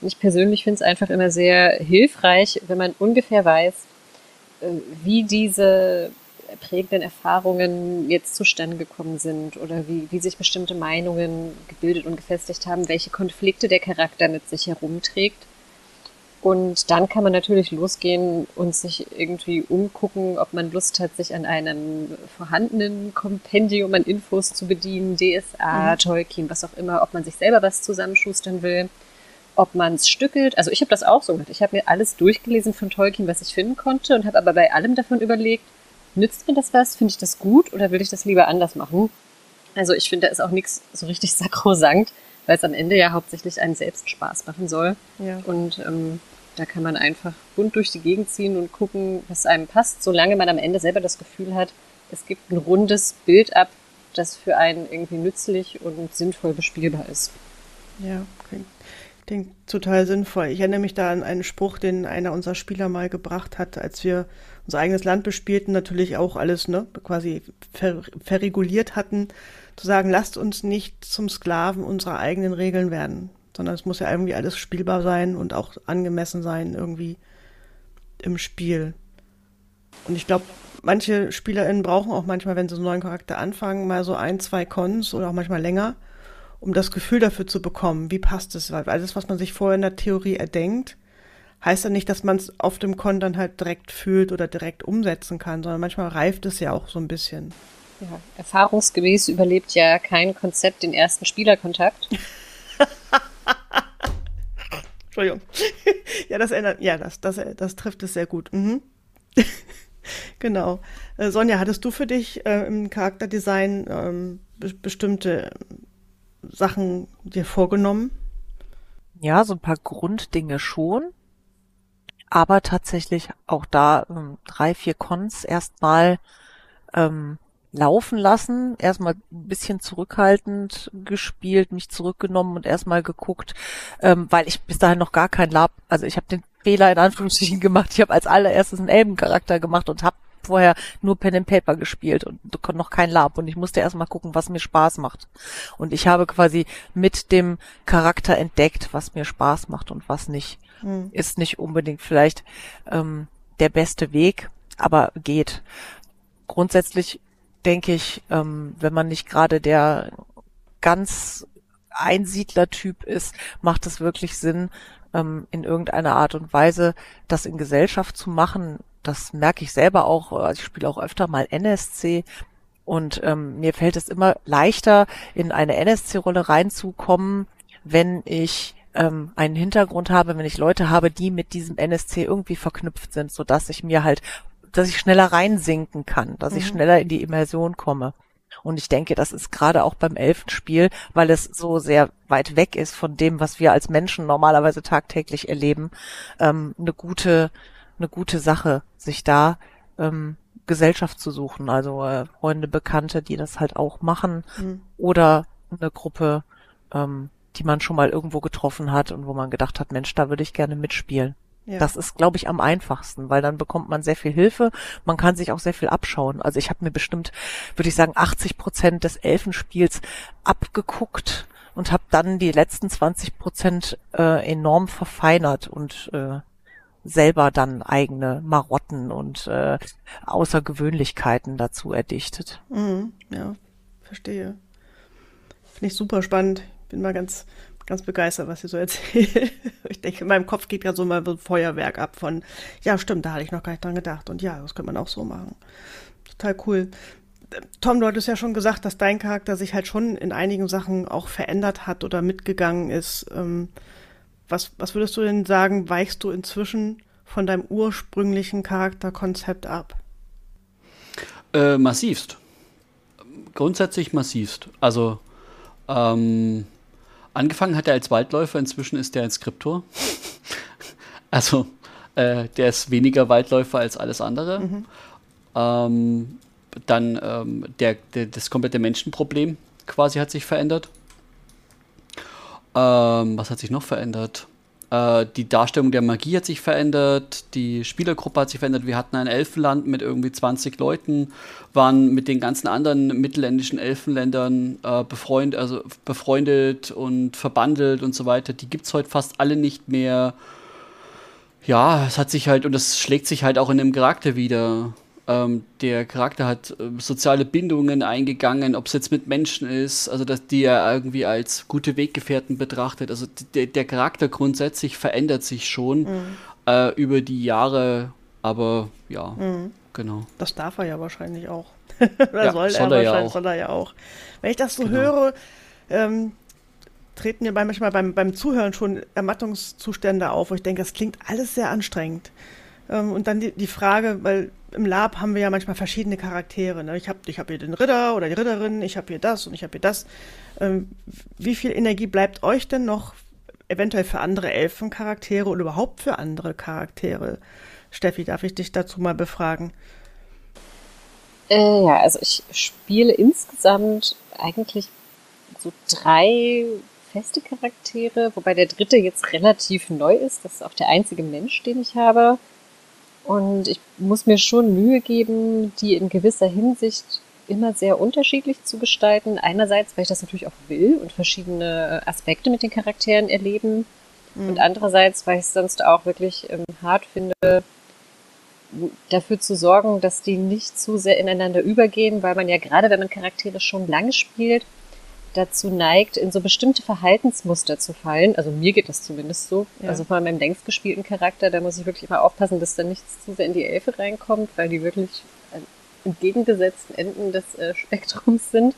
Und ich persönlich finde es einfach immer sehr hilfreich, wenn man ungefähr weiß, wie diese prägenden Erfahrungen jetzt zustande gekommen sind oder wie, wie sich bestimmte Meinungen gebildet und gefestigt haben, welche Konflikte der Charakter mit sich herumträgt und dann kann man natürlich losgehen und sich irgendwie umgucken, ob man Lust hat, sich an einem vorhandenen Kompendium an Infos zu bedienen, DSA, mhm. Tolkien, was auch immer, ob man sich selber was zusammenschustern will, ob man es stückelt. Also ich habe das auch so gemacht. Ich habe mir alles durchgelesen von Tolkien, was ich finden konnte und habe aber bei allem davon überlegt, nützt mir das was? Finde ich das gut oder will ich das lieber anders machen? Also ich finde, da ist auch nichts so richtig [LAUGHS] sakrosankt weil es am Ende ja hauptsächlich einen selbst Spaß machen soll. Ja. Und ähm, da kann man einfach bunt durch die Gegend ziehen und gucken, was einem passt, solange man am Ende selber das Gefühl hat, es gibt ein rundes Bild ab, das für einen irgendwie nützlich und sinnvoll bespielbar ist. Ja, klingt, klingt total sinnvoll. Ich erinnere mich da an einen Spruch, den einer unserer Spieler mal gebracht hat, als wir unser eigenes Land bespielten, natürlich auch alles ne, quasi ver verreguliert hatten zu sagen, lasst uns nicht zum Sklaven unserer eigenen Regeln werden, sondern es muss ja irgendwie alles spielbar sein und auch angemessen sein irgendwie im Spiel. Und ich glaube, manche SpielerInnen brauchen auch manchmal, wenn sie einen neuen Charakter anfangen, mal so ein, zwei Cons oder auch manchmal länger, um das Gefühl dafür zu bekommen, wie passt es. Weil alles, was man sich vorher in der Theorie erdenkt, heißt ja nicht, dass man es auf dem Con dann halt direkt fühlt oder direkt umsetzen kann, sondern manchmal reift es ja auch so ein bisschen. Ja, erfahrungsgemäß überlebt ja kein Konzept den ersten Spielerkontakt. [LAUGHS] Entschuldigung. ja, das ändert, ja, das, das, das trifft es sehr gut. Mhm. [LAUGHS] genau. Äh, Sonja, hattest du für dich äh, im Charakterdesign ähm, be bestimmte Sachen dir vorgenommen? Ja, so ein paar Grunddinge schon. Aber tatsächlich auch da ähm, drei, vier Cons erstmal ähm, laufen lassen, erstmal ein bisschen zurückhaltend gespielt, mich zurückgenommen und erstmal geguckt, ähm, weil ich bis dahin noch gar kein Lab, also ich habe den Fehler in Anführungsstrichen [LAUGHS] gemacht. Ich habe als allererstes einen Elbencharakter gemacht und habe vorher nur Pen and Paper gespielt und noch kein Lab und ich musste erstmal gucken, was mir Spaß macht. Und ich habe quasi mit dem Charakter entdeckt, was mir Spaß macht und was nicht. Hm. Ist nicht unbedingt vielleicht ähm, der beste Weg, aber geht. Grundsätzlich denke ich, ähm, wenn man nicht gerade der ganz Einsiedlertyp ist, macht es wirklich Sinn, ähm, in irgendeiner Art und Weise das in Gesellschaft zu machen. Das merke ich selber auch. Also ich spiele auch öfter mal NSC und ähm, mir fällt es immer leichter, in eine NSC-Rolle reinzukommen, wenn ich ähm, einen Hintergrund habe, wenn ich Leute habe, die mit diesem NSC irgendwie verknüpft sind, so dass ich mir halt, dass ich schneller reinsinken kann, dass mhm. ich schneller in die Immersion komme. Und ich denke, das ist gerade auch beim Elfenspiel, weil es so sehr weit weg ist von dem, was wir als Menschen normalerweise tagtäglich erleben, ähm, eine gute, eine gute Sache, sich da ähm, Gesellschaft zu suchen, also äh, Freunde, Bekannte, die das halt auch machen, mhm. oder eine Gruppe, ähm, die man schon mal irgendwo getroffen hat und wo man gedacht hat, Mensch, da würde ich gerne mitspielen. Ja. Das ist, glaube ich, am einfachsten, weil dann bekommt man sehr viel Hilfe. Man kann sich auch sehr viel abschauen. Also ich habe mir bestimmt, würde ich sagen, 80 Prozent des Elfenspiels abgeguckt und habe dann die letzten 20 Prozent äh, enorm verfeinert und äh, selber dann eigene Marotten und äh, Außergewöhnlichkeiten dazu erdichtet. Mhm, ja, verstehe. Finde ich super spannend. Bin mal ganz ganz begeistert, was sie so [LAUGHS] erzählt. Ich denke, in meinem Kopf geht gerade so mal ein Feuerwerk ab von, ja, stimmt, da hatte ich noch gar nicht dran gedacht. Und ja, das könnte man auch so machen. Total cool. Tom, du hattest ja schon gesagt, dass dein Charakter sich halt schon in einigen Sachen auch verändert hat oder mitgegangen ist. Ähm, was, was würdest du denn sagen, weichst du inzwischen von deinem ursprünglichen Charakterkonzept ab? Äh, massivst. Grundsätzlich massivst. Also, ähm, Angefangen hat er als Waldläufer, inzwischen ist er ein Skriptor. [LAUGHS] also äh, der ist weniger Waldläufer als alles andere. Mhm. Ähm, dann ähm, der, der, das komplette Menschenproblem quasi hat sich verändert. Ähm, was hat sich noch verändert? Äh, die Darstellung der Magie hat sich verändert, die Spielergruppe hat sich verändert. Wir hatten ein Elfenland mit irgendwie 20 Leuten, waren mit den ganzen anderen mittelländischen Elfenländern äh, befreund, also befreundet und verbandelt und so weiter. Die gibt es heute fast alle nicht mehr. Ja, es hat sich halt, und das schlägt sich halt auch in dem Charakter wieder. Ähm, der Charakter hat äh, soziale Bindungen eingegangen, ob es jetzt mit Menschen ist, also dass die er irgendwie als gute Weggefährten betrachtet. Also der, Charakter grundsätzlich verändert sich schon mhm. äh, über die Jahre, aber ja, mhm. genau. Das darf er ja wahrscheinlich auch. [LAUGHS] Oder ja, soll, soll, er, er ja auch. soll er ja auch. Wenn ich das so genau. höre, ähm, treten mir manchmal beim, beim Zuhören schon Ermattungszustände auf, wo ich denke, das klingt alles sehr anstrengend. Ähm, und dann die, die Frage, weil im Lab haben wir ja manchmal verschiedene Charaktere. Ne? Ich habe ich hab hier den Ritter oder die Ritterin, ich habe hier das und ich habe hier das. Ähm, wie viel Energie bleibt euch denn noch eventuell für andere Elfencharaktere oder überhaupt für andere Charaktere? Steffi, darf ich dich dazu mal befragen? Äh, ja, also ich spiele insgesamt eigentlich so drei feste Charaktere, wobei der dritte jetzt relativ neu ist. Das ist auch der einzige Mensch, den ich habe. Und ich muss mir schon Mühe geben, die in gewisser Hinsicht immer sehr unterschiedlich zu gestalten. Einerseits, weil ich das natürlich auch will und verschiedene Aspekte mit den Charakteren erleben. Mhm. Und andererseits, weil ich es sonst auch wirklich ähm, hart finde, dafür zu sorgen, dass die nicht zu sehr ineinander übergehen, weil man ja gerade, wenn man Charaktere schon lange spielt, dazu neigt, in so bestimmte Verhaltensmuster zu fallen. Also mir geht das zumindest so. Ja. Also vor meinem längst gespielten Charakter, da muss ich wirklich immer aufpassen, dass da nichts zu sehr in die Elfe reinkommt, weil die wirklich entgegengesetzten Enden des äh, Spektrums sind.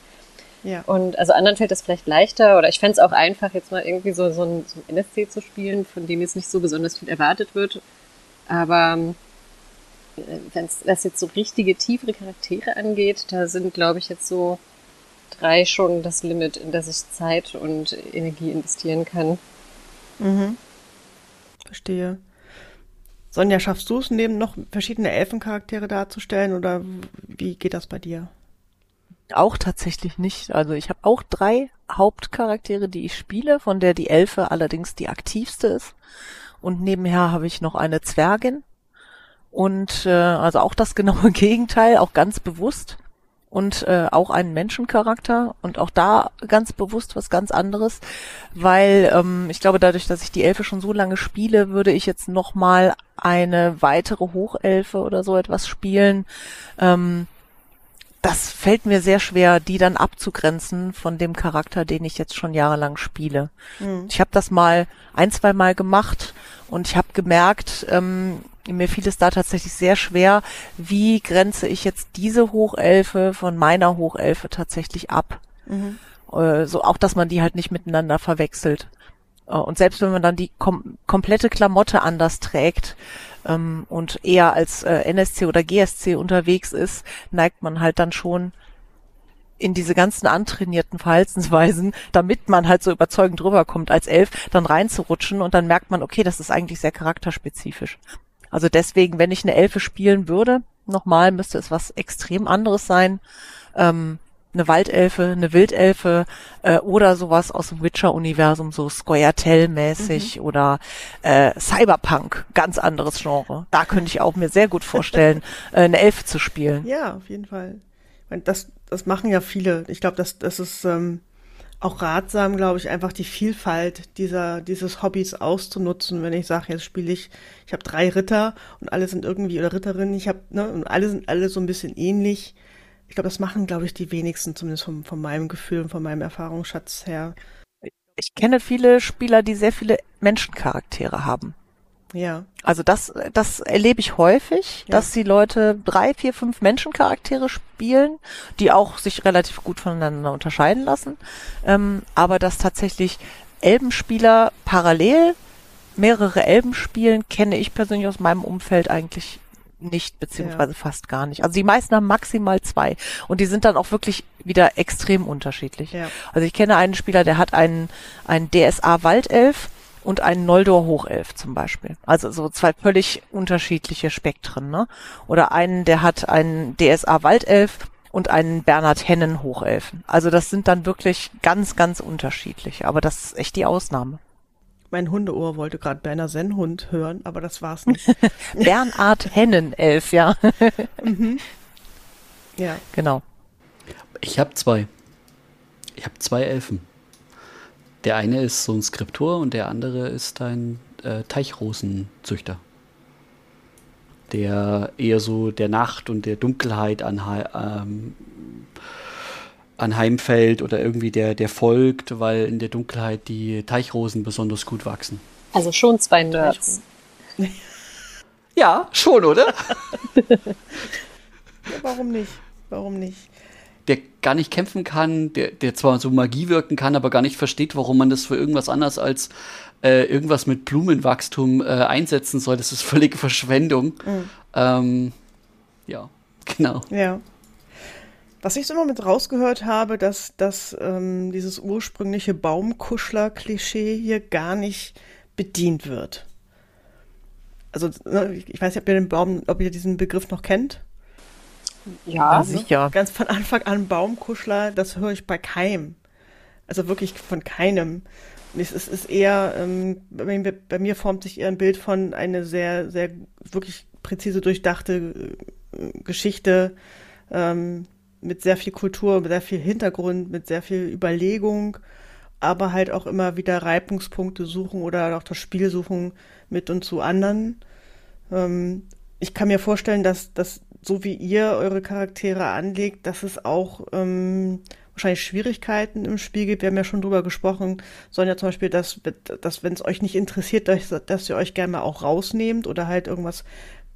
Ja. Und also anderen fällt das vielleicht leichter oder ich fände es auch einfach, jetzt mal irgendwie so, so, ein, so ein NSC zu spielen, von dem jetzt nicht so besonders viel erwartet wird. Aber wenn es jetzt so richtige tiefere Charaktere angeht, da sind, glaube ich, jetzt so drei schon das Limit, in das ich Zeit und Energie investieren kann. Mhm. Verstehe. Sonja, schaffst du es, neben noch verschiedene Elfencharaktere darzustellen oder wie geht das bei dir? Auch tatsächlich nicht. Also ich habe auch drei Hauptcharaktere, die ich spiele, von der die Elfe allerdings die aktivste ist. Und nebenher habe ich noch eine Zwergin. Und äh, also auch das genaue [LAUGHS] Gegenteil, auch ganz bewusst und äh, auch einen Menschencharakter und auch da ganz bewusst was ganz anderes, weil ähm, ich glaube, dadurch, dass ich die Elfe schon so lange spiele, würde ich jetzt noch mal eine weitere Hochelfe oder so etwas spielen. Ähm, das fällt mir sehr schwer, die dann abzugrenzen von dem Charakter, den ich jetzt schon jahrelang spiele. Mhm. Ich habe das mal ein, zwei Mal gemacht und ich habe gemerkt, ähm, mir fiel es da tatsächlich sehr schwer, wie grenze ich jetzt diese Hochelfe von meiner Hochelfe tatsächlich ab. Mhm. Äh, so auch, dass man die halt nicht miteinander verwechselt. Äh, und selbst wenn man dann die kom komplette Klamotte anders trägt ähm, und eher als äh, NSC oder GSC unterwegs ist, neigt man halt dann schon in diese ganzen antrainierten Verhaltensweisen, damit man halt so überzeugend rüberkommt als Elf, dann reinzurutschen und dann merkt man, okay, das ist eigentlich sehr charakterspezifisch. Also deswegen, wenn ich eine Elfe spielen würde, nochmal müsste es was extrem anderes sein. Ähm, eine Waldelfe, eine Wildelfe äh, oder sowas aus dem Witcher-Universum, so Squire-Tell-mäßig mhm. oder äh, Cyberpunk, ganz anderes Genre. Da könnte ich auch mir sehr gut vorstellen, [LAUGHS] äh, eine Elfe zu spielen. Ja, auf jeden Fall. Das, das machen ja viele. Ich glaube, das, das ist ähm, auch ratsam, glaube ich, einfach die Vielfalt dieser, dieses Hobbys auszunutzen. Wenn ich sage, jetzt spiele ich, ich habe drei Ritter und alle sind irgendwie, oder Ritterinnen, ich habe, ne, und alle sind alle so ein bisschen ähnlich. Ich glaube, das machen, glaube ich, die wenigsten, zumindest von, von meinem Gefühl und von meinem Erfahrungsschatz her. Ich kenne viele Spieler, die sehr viele Menschencharaktere haben. Ja. Also das, das erlebe ich häufig, ja. dass die Leute drei, vier, fünf Menschencharaktere spielen, die auch sich relativ gut voneinander unterscheiden lassen. Ähm, aber dass tatsächlich Elbenspieler parallel mehrere Elben spielen, kenne ich persönlich aus meinem Umfeld eigentlich nicht, beziehungsweise ja. fast gar nicht. Also die meisten haben maximal zwei. Und die sind dann auch wirklich wieder extrem unterschiedlich. Ja. Also ich kenne einen Spieler, der hat einen, einen DSA Waldelf und einen Noldor Hochelf zum Beispiel. Also so zwei völlig unterschiedliche Spektren, ne? Oder einen, der hat einen DSA Waldelf und einen Bernhard Hennen Hochelfen. Also das sind dann wirklich ganz, ganz unterschiedliche. Aber das ist echt die Ausnahme. Mein Hundeohr wollte gerade Berner Sennhund hören, aber das war's nicht. [LAUGHS] Bernhard Hennen Elf, ja. [LAUGHS] mhm. Ja. Genau. Ich habe zwei. Ich habe zwei Elfen. Der eine ist so ein Skriptor und der andere ist ein äh, Teichrosenzüchter. Der eher so der Nacht und der Dunkelheit anhe ähm, anheimfällt oder irgendwie der, der folgt, weil in der Dunkelheit die Teichrosen besonders gut wachsen. Also schon zwei Nerds. Ja, schon, oder? [LAUGHS] [LAUGHS] ja, warum nicht? Warum nicht? Der gar nicht kämpfen kann, der, der zwar so Magie wirken kann, aber gar nicht versteht, warum man das für irgendwas anderes als äh, irgendwas mit Blumenwachstum äh, einsetzen soll. Das ist völlige Verschwendung. Mhm. Ähm, ja, genau. Ja. Was ich so immer mit rausgehört habe, dass, dass ähm, dieses ursprüngliche Baumkuschler-Klischee hier gar nicht bedient wird. Also, ne, ich weiß nicht, ob ihr den Baum, ob ihr diesen Begriff noch kennt. Ja, also sicher. Ganz von Anfang an Baumkuschler, das höre ich bei keinem. Also wirklich von keinem. Es ist, ist eher, ähm, bei, mir, bei, mir, formt sich eher ein Bild von eine sehr, sehr wirklich präzise durchdachte äh, Geschichte ähm, mit sehr viel Kultur, mit sehr viel Hintergrund, mit sehr viel Überlegung, aber halt auch immer wieder Reibungspunkte suchen oder auch das Spiel suchen mit und zu anderen. Ähm, ich kann mir vorstellen, dass, dass so wie ihr eure Charaktere anlegt, dass es auch ähm, wahrscheinlich Schwierigkeiten im Spiel gibt. Wir haben ja schon drüber gesprochen, Sonja zum Beispiel, dass, dass wenn es euch nicht interessiert, dass, dass ihr euch gerne mal auch rausnehmt oder halt irgendwas,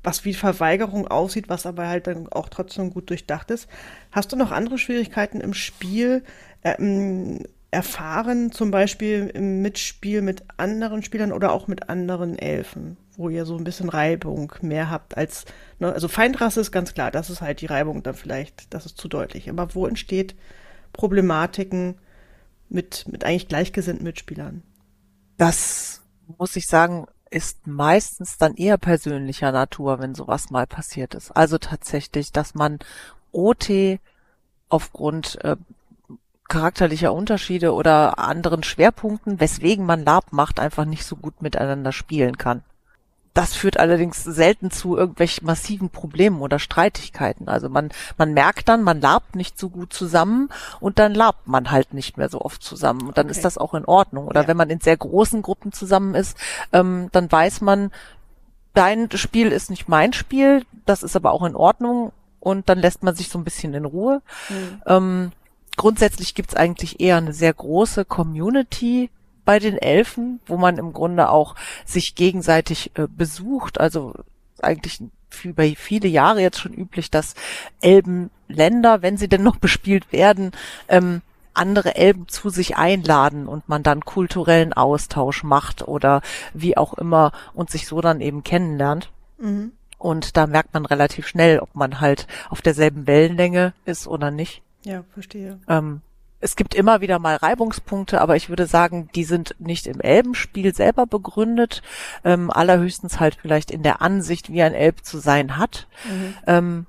was wie Verweigerung aussieht, was aber halt dann auch trotzdem gut durchdacht ist. Hast du noch andere Schwierigkeiten im Spiel ähm, erfahren, zum Beispiel im Mitspiel mit anderen Spielern oder auch mit anderen Elfen? Wo ihr so ein bisschen Reibung mehr habt als, ne, also Feindrasse ist ganz klar, das ist halt die Reibung dann vielleicht, das ist zu deutlich. Aber wo entsteht Problematiken mit, mit eigentlich gleichgesinnten Mitspielern? Das muss ich sagen, ist meistens dann eher persönlicher Natur, wenn sowas mal passiert ist. Also tatsächlich, dass man OT aufgrund äh, charakterlicher Unterschiede oder anderen Schwerpunkten, weswegen man Lab macht, einfach nicht so gut miteinander spielen kann. Das führt allerdings selten zu irgendwelchen massiven Problemen oder Streitigkeiten. Also man, man merkt dann, man labt nicht so gut zusammen und dann labt man halt nicht mehr so oft zusammen. Und dann okay. ist das auch in Ordnung. Oder ja. wenn man in sehr großen Gruppen zusammen ist, ähm, dann weiß man, dein Spiel ist nicht mein Spiel, das ist aber auch in Ordnung und dann lässt man sich so ein bisschen in Ruhe. Mhm. Ähm, grundsätzlich gibt's eigentlich eher eine sehr große Community bei den Elfen, wo man im Grunde auch sich gegenseitig äh, besucht. Also eigentlich über viele Jahre jetzt schon üblich, dass Elbenländer, wenn sie denn noch bespielt werden, ähm, andere Elben zu sich einladen und man dann kulturellen Austausch macht oder wie auch immer und sich so dann eben kennenlernt. Mhm. Und da merkt man relativ schnell, ob man halt auf derselben Wellenlänge ist oder nicht. Ja, verstehe. Ähm, es gibt immer wieder mal Reibungspunkte, aber ich würde sagen, die sind nicht im Elbenspiel selber begründet, ähm, allerhöchstens halt vielleicht in der Ansicht, wie ein Elb zu sein hat. Mhm. Ähm,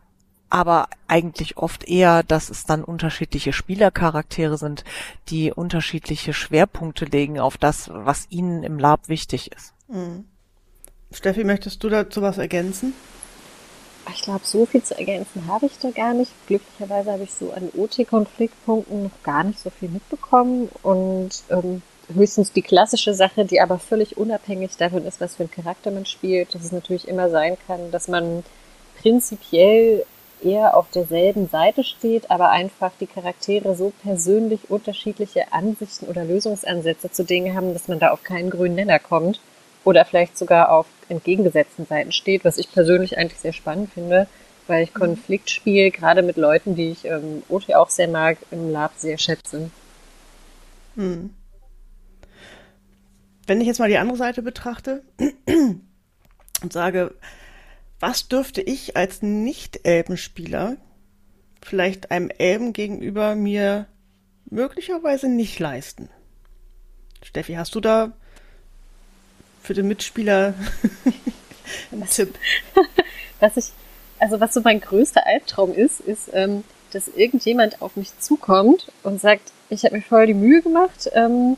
aber eigentlich oft eher, dass es dann unterschiedliche Spielercharaktere sind, die unterschiedliche Schwerpunkte legen auf das, was ihnen im Lab wichtig ist. Mhm. Steffi, möchtest du dazu was ergänzen? Ich glaube, so viel zu ergänzen habe ich da gar nicht. Glücklicherweise habe ich so an OT-Konfliktpunkten noch gar nicht so viel mitbekommen und ähm, höchstens die klassische Sache, die aber völlig unabhängig davon ist, was für ein Charakter man spielt, dass es natürlich immer sein kann, dass man prinzipiell eher auf derselben Seite steht, aber einfach die Charaktere so persönlich unterschiedliche Ansichten oder Lösungsansätze zu Dingen haben, dass man da auf keinen grünen Nenner kommt oder vielleicht sogar auf entgegengesetzten Seiten steht, was ich persönlich eigentlich sehr spannend finde, weil ich mhm. Konfliktspiel gerade mit Leuten, die ich ähm, OT auch sehr mag, im Lab sehr schätze. Hm. Wenn ich jetzt mal die andere Seite betrachte [CLEARS THROAT] und sage, was dürfte ich als Nicht-Elbenspieler vielleicht einem Elben gegenüber mir möglicherweise nicht leisten? Steffi, hast du da für den Mitspieler [LAUGHS] ein Tipp. [LAUGHS] was ich, also was so mein größter Albtraum ist, ist, ähm, dass irgendjemand auf mich zukommt und sagt, ich habe mir voll die Mühe gemacht ähm,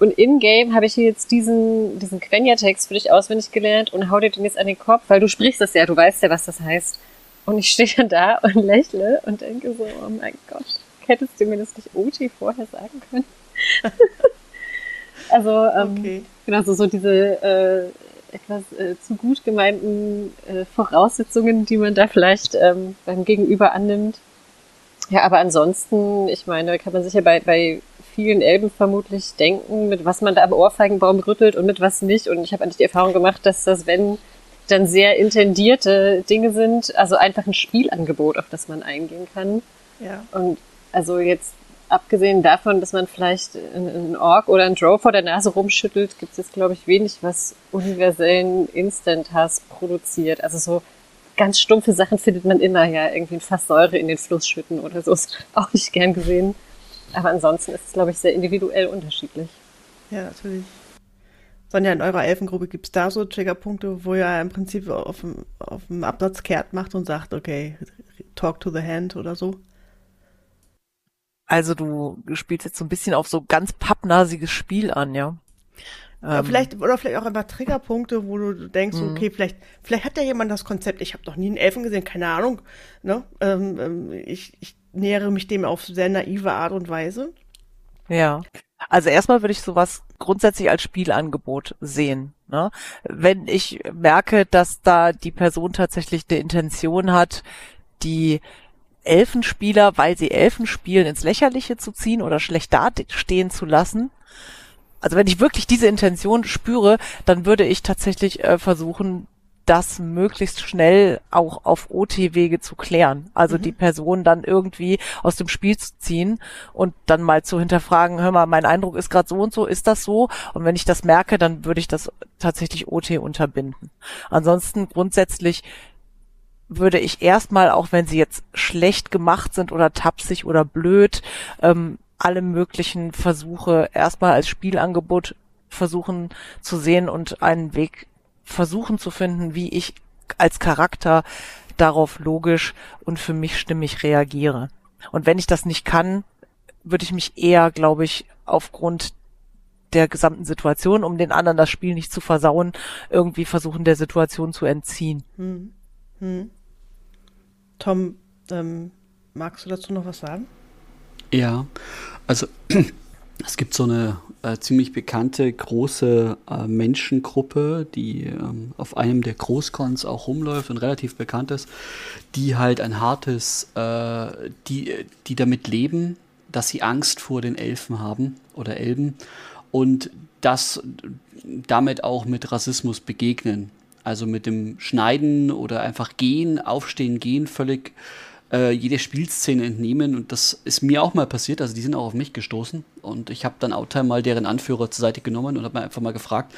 und in-game habe ich jetzt diesen, diesen Quenya-Text für dich auswendig gelernt und hau dir den jetzt an den Kopf, weil du sprichst das ja, du weißt ja, was das heißt. Und ich stehe dann da und [LAUGHS] lächle und denke so, oh mein Gott, hättest du mir das nicht OT vorher sagen können? Also, ähm, okay. Genau, so, so diese äh, etwas äh, zu gut gemeinten äh, Voraussetzungen, die man da vielleicht ähm, beim Gegenüber annimmt. Ja, aber ansonsten, ich meine, kann man sich ja bei, bei vielen Elben vermutlich denken, mit was man da am Ohrfeigenbaum rüttelt und mit was nicht. Und ich habe eigentlich die Erfahrung gemacht, dass das, wenn dann sehr intendierte Dinge sind, also einfach ein Spielangebot, auf das man eingehen kann. Ja. Und also jetzt abgesehen davon, dass man vielleicht einen Ork oder einen Drow vor der Nase rumschüttelt, gibt es jetzt, glaube ich, wenig, was universellen Instant-Hass produziert. Also so ganz stumpfe Sachen findet man immer, ja, irgendwie ein Fass Säure in den Fluss schütten oder so, ist auch nicht gern gesehen. Aber ansonsten ist es, glaube ich, sehr individuell unterschiedlich. Ja, natürlich. Sonja, in eurer Elfengruppe gibt es da so Triggerpunkte, wo ihr im Prinzip auf dem, auf dem Absatz kehrt macht und sagt, okay, talk to the hand oder so? Also du spielst jetzt so ein bisschen auf so ganz pappnasiges Spiel an, ja. Ähm, vielleicht, oder vielleicht auch einfach Triggerpunkte, wo du denkst, mhm. okay, vielleicht, vielleicht hat ja jemand das Konzept, ich habe noch nie einen Elfen gesehen, keine Ahnung. Ne? Ähm, ähm, ich, ich nähere mich dem auf sehr naive Art und Weise. Ja. Also erstmal würde ich sowas grundsätzlich als Spielangebot sehen. Ne? Wenn ich merke, dass da die Person tatsächlich eine Intention hat, die Elfenspieler, weil sie Elfen spielen, ins Lächerliche zu ziehen oder schlecht dastehen zu lassen. Also wenn ich wirklich diese Intention spüre, dann würde ich tatsächlich äh, versuchen, das möglichst schnell auch auf OT-Wege zu klären. Also mhm. die Person dann irgendwie aus dem Spiel zu ziehen und dann mal zu hinterfragen, hör mal, mein Eindruck ist gerade so und so, ist das so? Und wenn ich das merke, dann würde ich das tatsächlich OT unterbinden. Ansonsten grundsätzlich würde ich erstmal, auch wenn sie jetzt schlecht gemacht sind oder tapsig oder blöd, ähm, alle möglichen Versuche erstmal als Spielangebot versuchen zu sehen und einen Weg versuchen zu finden, wie ich als Charakter darauf logisch und für mich stimmig reagiere. Und wenn ich das nicht kann, würde ich mich eher, glaube ich, aufgrund der gesamten Situation, um den anderen das Spiel nicht zu versauen, irgendwie versuchen, der Situation zu entziehen. Hm. Hm. Tom, ähm, magst du dazu noch was sagen? Ja, also [CLEARS THROAT] es gibt so eine äh, ziemlich bekannte große äh, Menschengruppe, die ähm, auf einem der Großcons auch rumläuft und relativ bekannt ist, die halt ein hartes, äh, die, die damit leben, dass sie Angst vor den Elfen haben oder Elben und das damit auch mit Rassismus begegnen. Also mit dem Schneiden oder einfach gehen, aufstehen, gehen, völlig äh, jede Spielszene entnehmen. Und das ist mir auch mal passiert. Also die sind auch auf mich gestoßen. Und ich habe dann Outtime mal deren Anführer zur Seite genommen und habe einfach mal gefragt,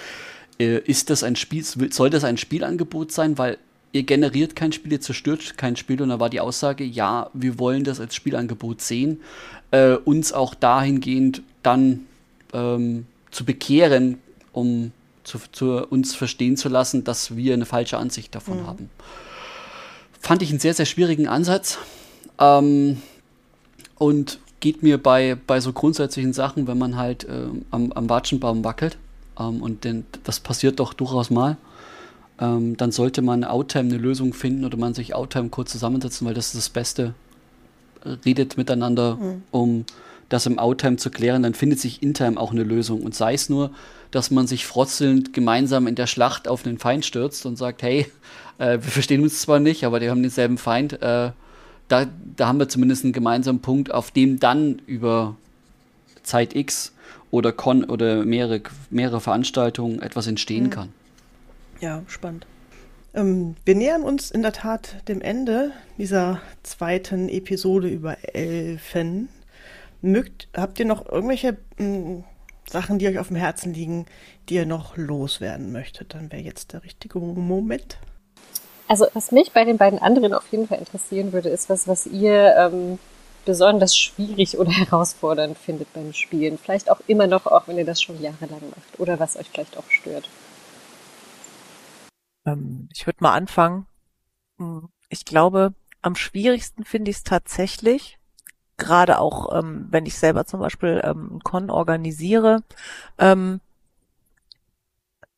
äh, ist das ein Spiel, soll das ein Spielangebot sein? Weil ihr generiert kein Spiel, ihr zerstört kein Spiel. Und da war die Aussage, ja, wir wollen das als Spielangebot sehen. Äh, uns auch dahingehend dann ähm, zu bekehren, um zu, zu, uns verstehen zu lassen, dass wir eine falsche Ansicht davon mhm. haben. Fand ich einen sehr, sehr schwierigen Ansatz. Ähm, und geht mir bei, bei so grundsätzlichen Sachen, wenn man halt äh, am, am Watschenbaum wackelt, ähm, und denn, das passiert doch durchaus mal, ähm, dann sollte man Outtime eine Lösung finden oder man sich Outtime kurz zusammensetzen, weil das ist das Beste. Redet miteinander, mhm. um das im Outtime zu klären, dann findet sich Intime auch eine Lösung. Und sei es nur, dass man sich frotzelnd gemeinsam in der Schlacht auf den Feind stürzt und sagt, hey, äh, wir verstehen uns zwar nicht, aber die haben denselben Feind. Äh, da, da haben wir zumindest einen gemeinsamen Punkt, auf dem dann über Zeit X oder Con oder mehrere, mehrere Veranstaltungen etwas entstehen mhm. kann. Ja, spannend. Ähm, wir nähern uns in der Tat dem Ende dieser zweiten Episode über Elfen. Mögt, habt ihr noch irgendwelche mh, hm, Sachen, die euch auf dem Herzen liegen, die ihr noch loswerden möchtet? Dann wäre jetzt der richtige Moment. Also was mich bei den beiden anderen auf jeden Fall interessieren würde, ist was, was ihr ähm, besonders schwierig oder [LAUGHS] herausfordernd findet beim Spielen. Vielleicht auch immer noch, auch wenn ihr das schon jahrelang macht. Oder was euch vielleicht auch stört. Ähm, ich würde mal anfangen. Hm, ich glaube, am schwierigsten finde ich es tatsächlich, gerade auch, ähm, wenn ich selber zum Beispiel ähm, Con organisiere, ähm,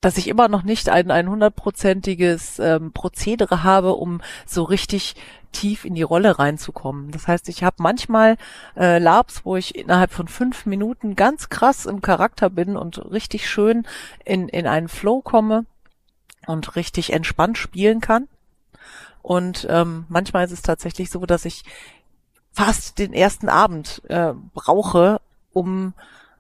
dass ich immer noch nicht ein, ein hundertprozentiges ähm, Prozedere habe, um so richtig tief in die Rolle reinzukommen. Das heißt, ich habe manchmal äh, Labs, wo ich innerhalb von fünf Minuten ganz krass im Charakter bin und richtig schön in, in einen Flow komme und richtig entspannt spielen kann. Und ähm, manchmal ist es tatsächlich so, dass ich fast den ersten Abend äh, brauche, um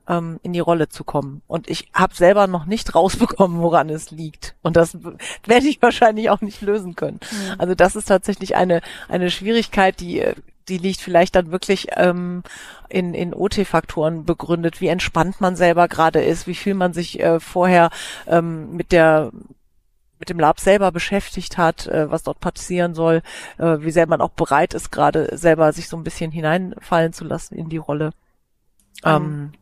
ähm, in die Rolle zu kommen. Und ich habe selber noch nicht rausbekommen, woran es liegt. Und das werde ich [LAUGHS] wahrscheinlich auch nicht lösen können. Mhm. Also das ist tatsächlich eine, eine Schwierigkeit, die die liegt vielleicht dann wirklich ähm, in, in OT-Faktoren begründet, wie entspannt man selber gerade ist, wie viel man sich äh, vorher ähm, mit der mit dem Lab selber beschäftigt hat, äh, was dort passieren soll, äh, wie sehr man auch bereit ist, gerade selber sich so ein bisschen hineinfallen zu lassen in die Rolle. Mhm. Ähm,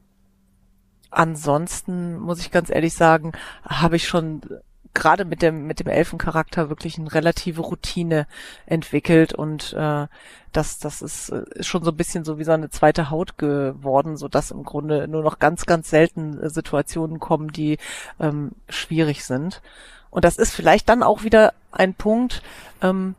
ansonsten muss ich ganz ehrlich sagen, habe ich schon gerade mit dem mit dem Elfencharakter wirklich eine relative Routine entwickelt und äh, das das ist, ist schon so ein bisschen so wie so eine zweite Haut geworden, so dass im Grunde nur noch ganz ganz selten Situationen kommen, die ähm, schwierig sind. Und das ist vielleicht dann auch wieder ein Punkt. Ähm,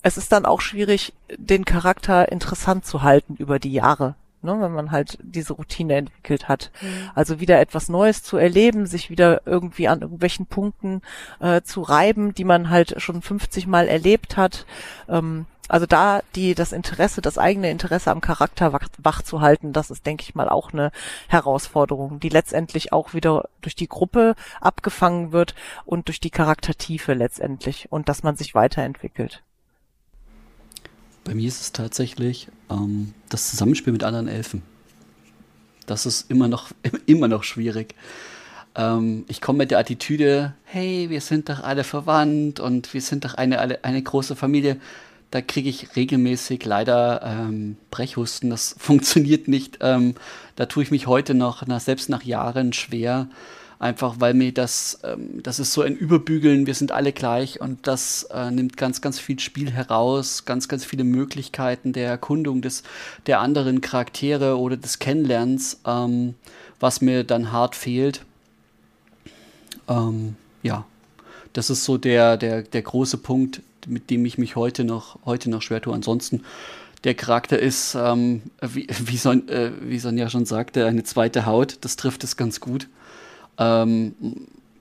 es ist dann auch schwierig, den Charakter interessant zu halten über die Jahre ne, wenn man halt diese Routine entwickelt hat. Mhm. Also wieder etwas Neues zu erleben, sich wieder irgendwie an irgendwelchen Punkten äh, zu reiben, die man halt schon 50 Mal erlebt hat. Ähm, Also da die das Interesse, das eigene Interesse am Charakter wach, wach zu halten, das ist, denke ich mal, auch eine Herausforderung, die letztendlich auch wieder durch die Gruppe abgefangen wird und durch die Charaktertiefe letztendlich und dass man sich weiterentwickelt. Bei mir ist es tatsächlich ähm, das Zusammenspiel mit anderen Elfen. Das ist immer noch, [LAUGHS] immer noch schwierig. Ähm, ich komme mit der Attitüde, hey, wir sind doch alle verwandt und wir sind doch eine, eine, eine große Familie. Da kriege ich regelmäßig leider ähm, Brechhusten. Das [LAUGHS] funktioniert nicht. Ähm, da tue ich mich heute noch, na, selbst nach Jahren, schwer. Einfach weil mir das, ähm, das ist so ein Überbügeln, wir sind alle gleich und das äh, nimmt ganz, ganz viel Spiel heraus, ganz, ganz viele Möglichkeiten der Erkundung des, der anderen Charaktere oder des Kennenlernens, ähm, was mir dann hart fehlt. Ähm, ja, das ist so der, der, der große Punkt, mit dem ich mich heute noch, heute noch schwer tue. Ansonsten, der Charakter ist, ähm, wie, wie, Son, äh, wie Sonja schon sagte, eine zweite Haut. Das trifft es ganz gut. Ähm,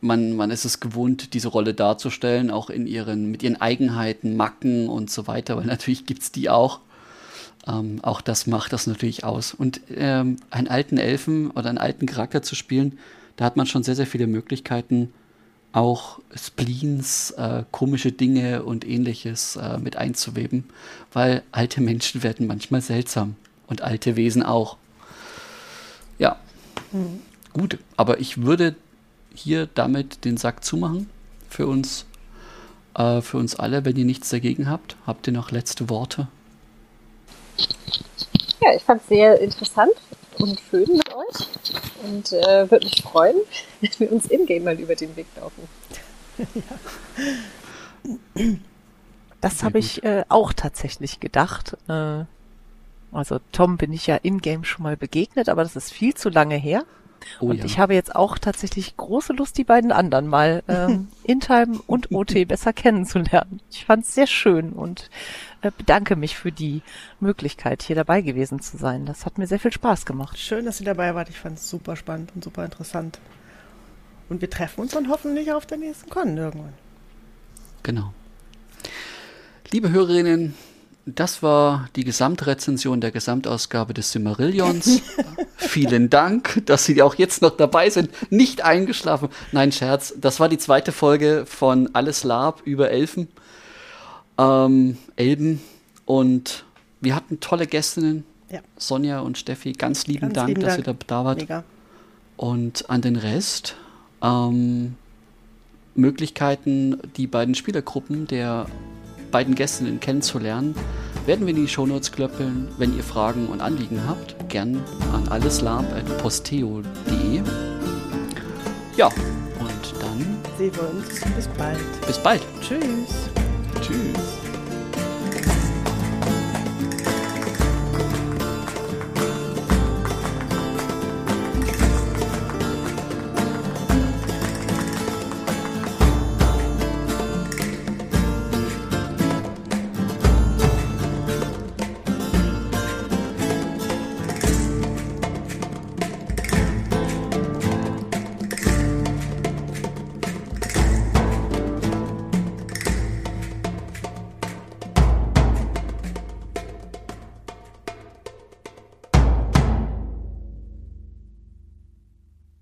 man, man ist es gewohnt, diese Rolle darzustellen, auch in ihren, mit ihren Eigenheiten, Macken und so weiter, weil natürlich gibt es die auch. Ähm, auch das macht das natürlich aus. Und ähm, einen alten Elfen oder einen alten Charakter zu spielen, da hat man schon sehr, sehr viele Möglichkeiten, auch Spleens, äh, komische Dinge und ähnliches äh, mit einzuweben, weil alte Menschen werden manchmal seltsam und alte Wesen auch. Ja. Mhm. Gut, aber ich würde hier damit den Sack zumachen für uns, äh, für uns alle. Wenn ihr nichts dagegen habt, habt ihr noch letzte Worte? Ja, ich fand es sehr interessant und schön mit euch und äh, würde mich freuen, [LAUGHS] wenn wir uns in-game mal über den Weg laufen. ja. Das habe ich äh, auch tatsächlich gedacht. Äh, also Tom bin ich ja in-game schon mal begegnet, aber das ist viel zu lange her. Oh, und ja. ich habe jetzt auch tatsächlich große Lust, die beiden anderen mal ähm, [LAUGHS] In-Time und OT [LAUGHS] besser kennenzulernen. Ich fand es sehr schön und äh, bedanke mich für die Möglichkeit, hier dabei gewesen zu sein. Das hat mir sehr viel Spaß gemacht. Schön, dass ihr dabei wart. Ich fand es super spannend und super interessant. Und wir treffen uns dann hoffentlich auf der nächsten Con irgendwann. Genau. Liebe Hörerinnen, das war die Gesamtrezension der Gesamtausgabe des Simmerillions. [LAUGHS] Vielen Dank, dass Sie auch jetzt noch dabei sind. Nicht eingeschlafen. Nein, Scherz. Das war die zweite Folge von Alles Lab über Elfen. Ähm, Elben. Und wir hatten tolle Gästinnen. Ja. Sonja und Steffi, ganz lieben ganz Dank, lieben dass Dank. ihr da, da wart. Mega. Und an den Rest. Ähm, Möglichkeiten, die beiden Spielergruppen der beiden Gästinnen kennenzulernen, werden wir in die Shownotes klöppeln. Wenn ihr Fragen und Anliegen habt, gern an alleslab.posteo.de. Ja, und dann sehen wir uns. Bis bald. Bis bald. Tschüss. Tschüss.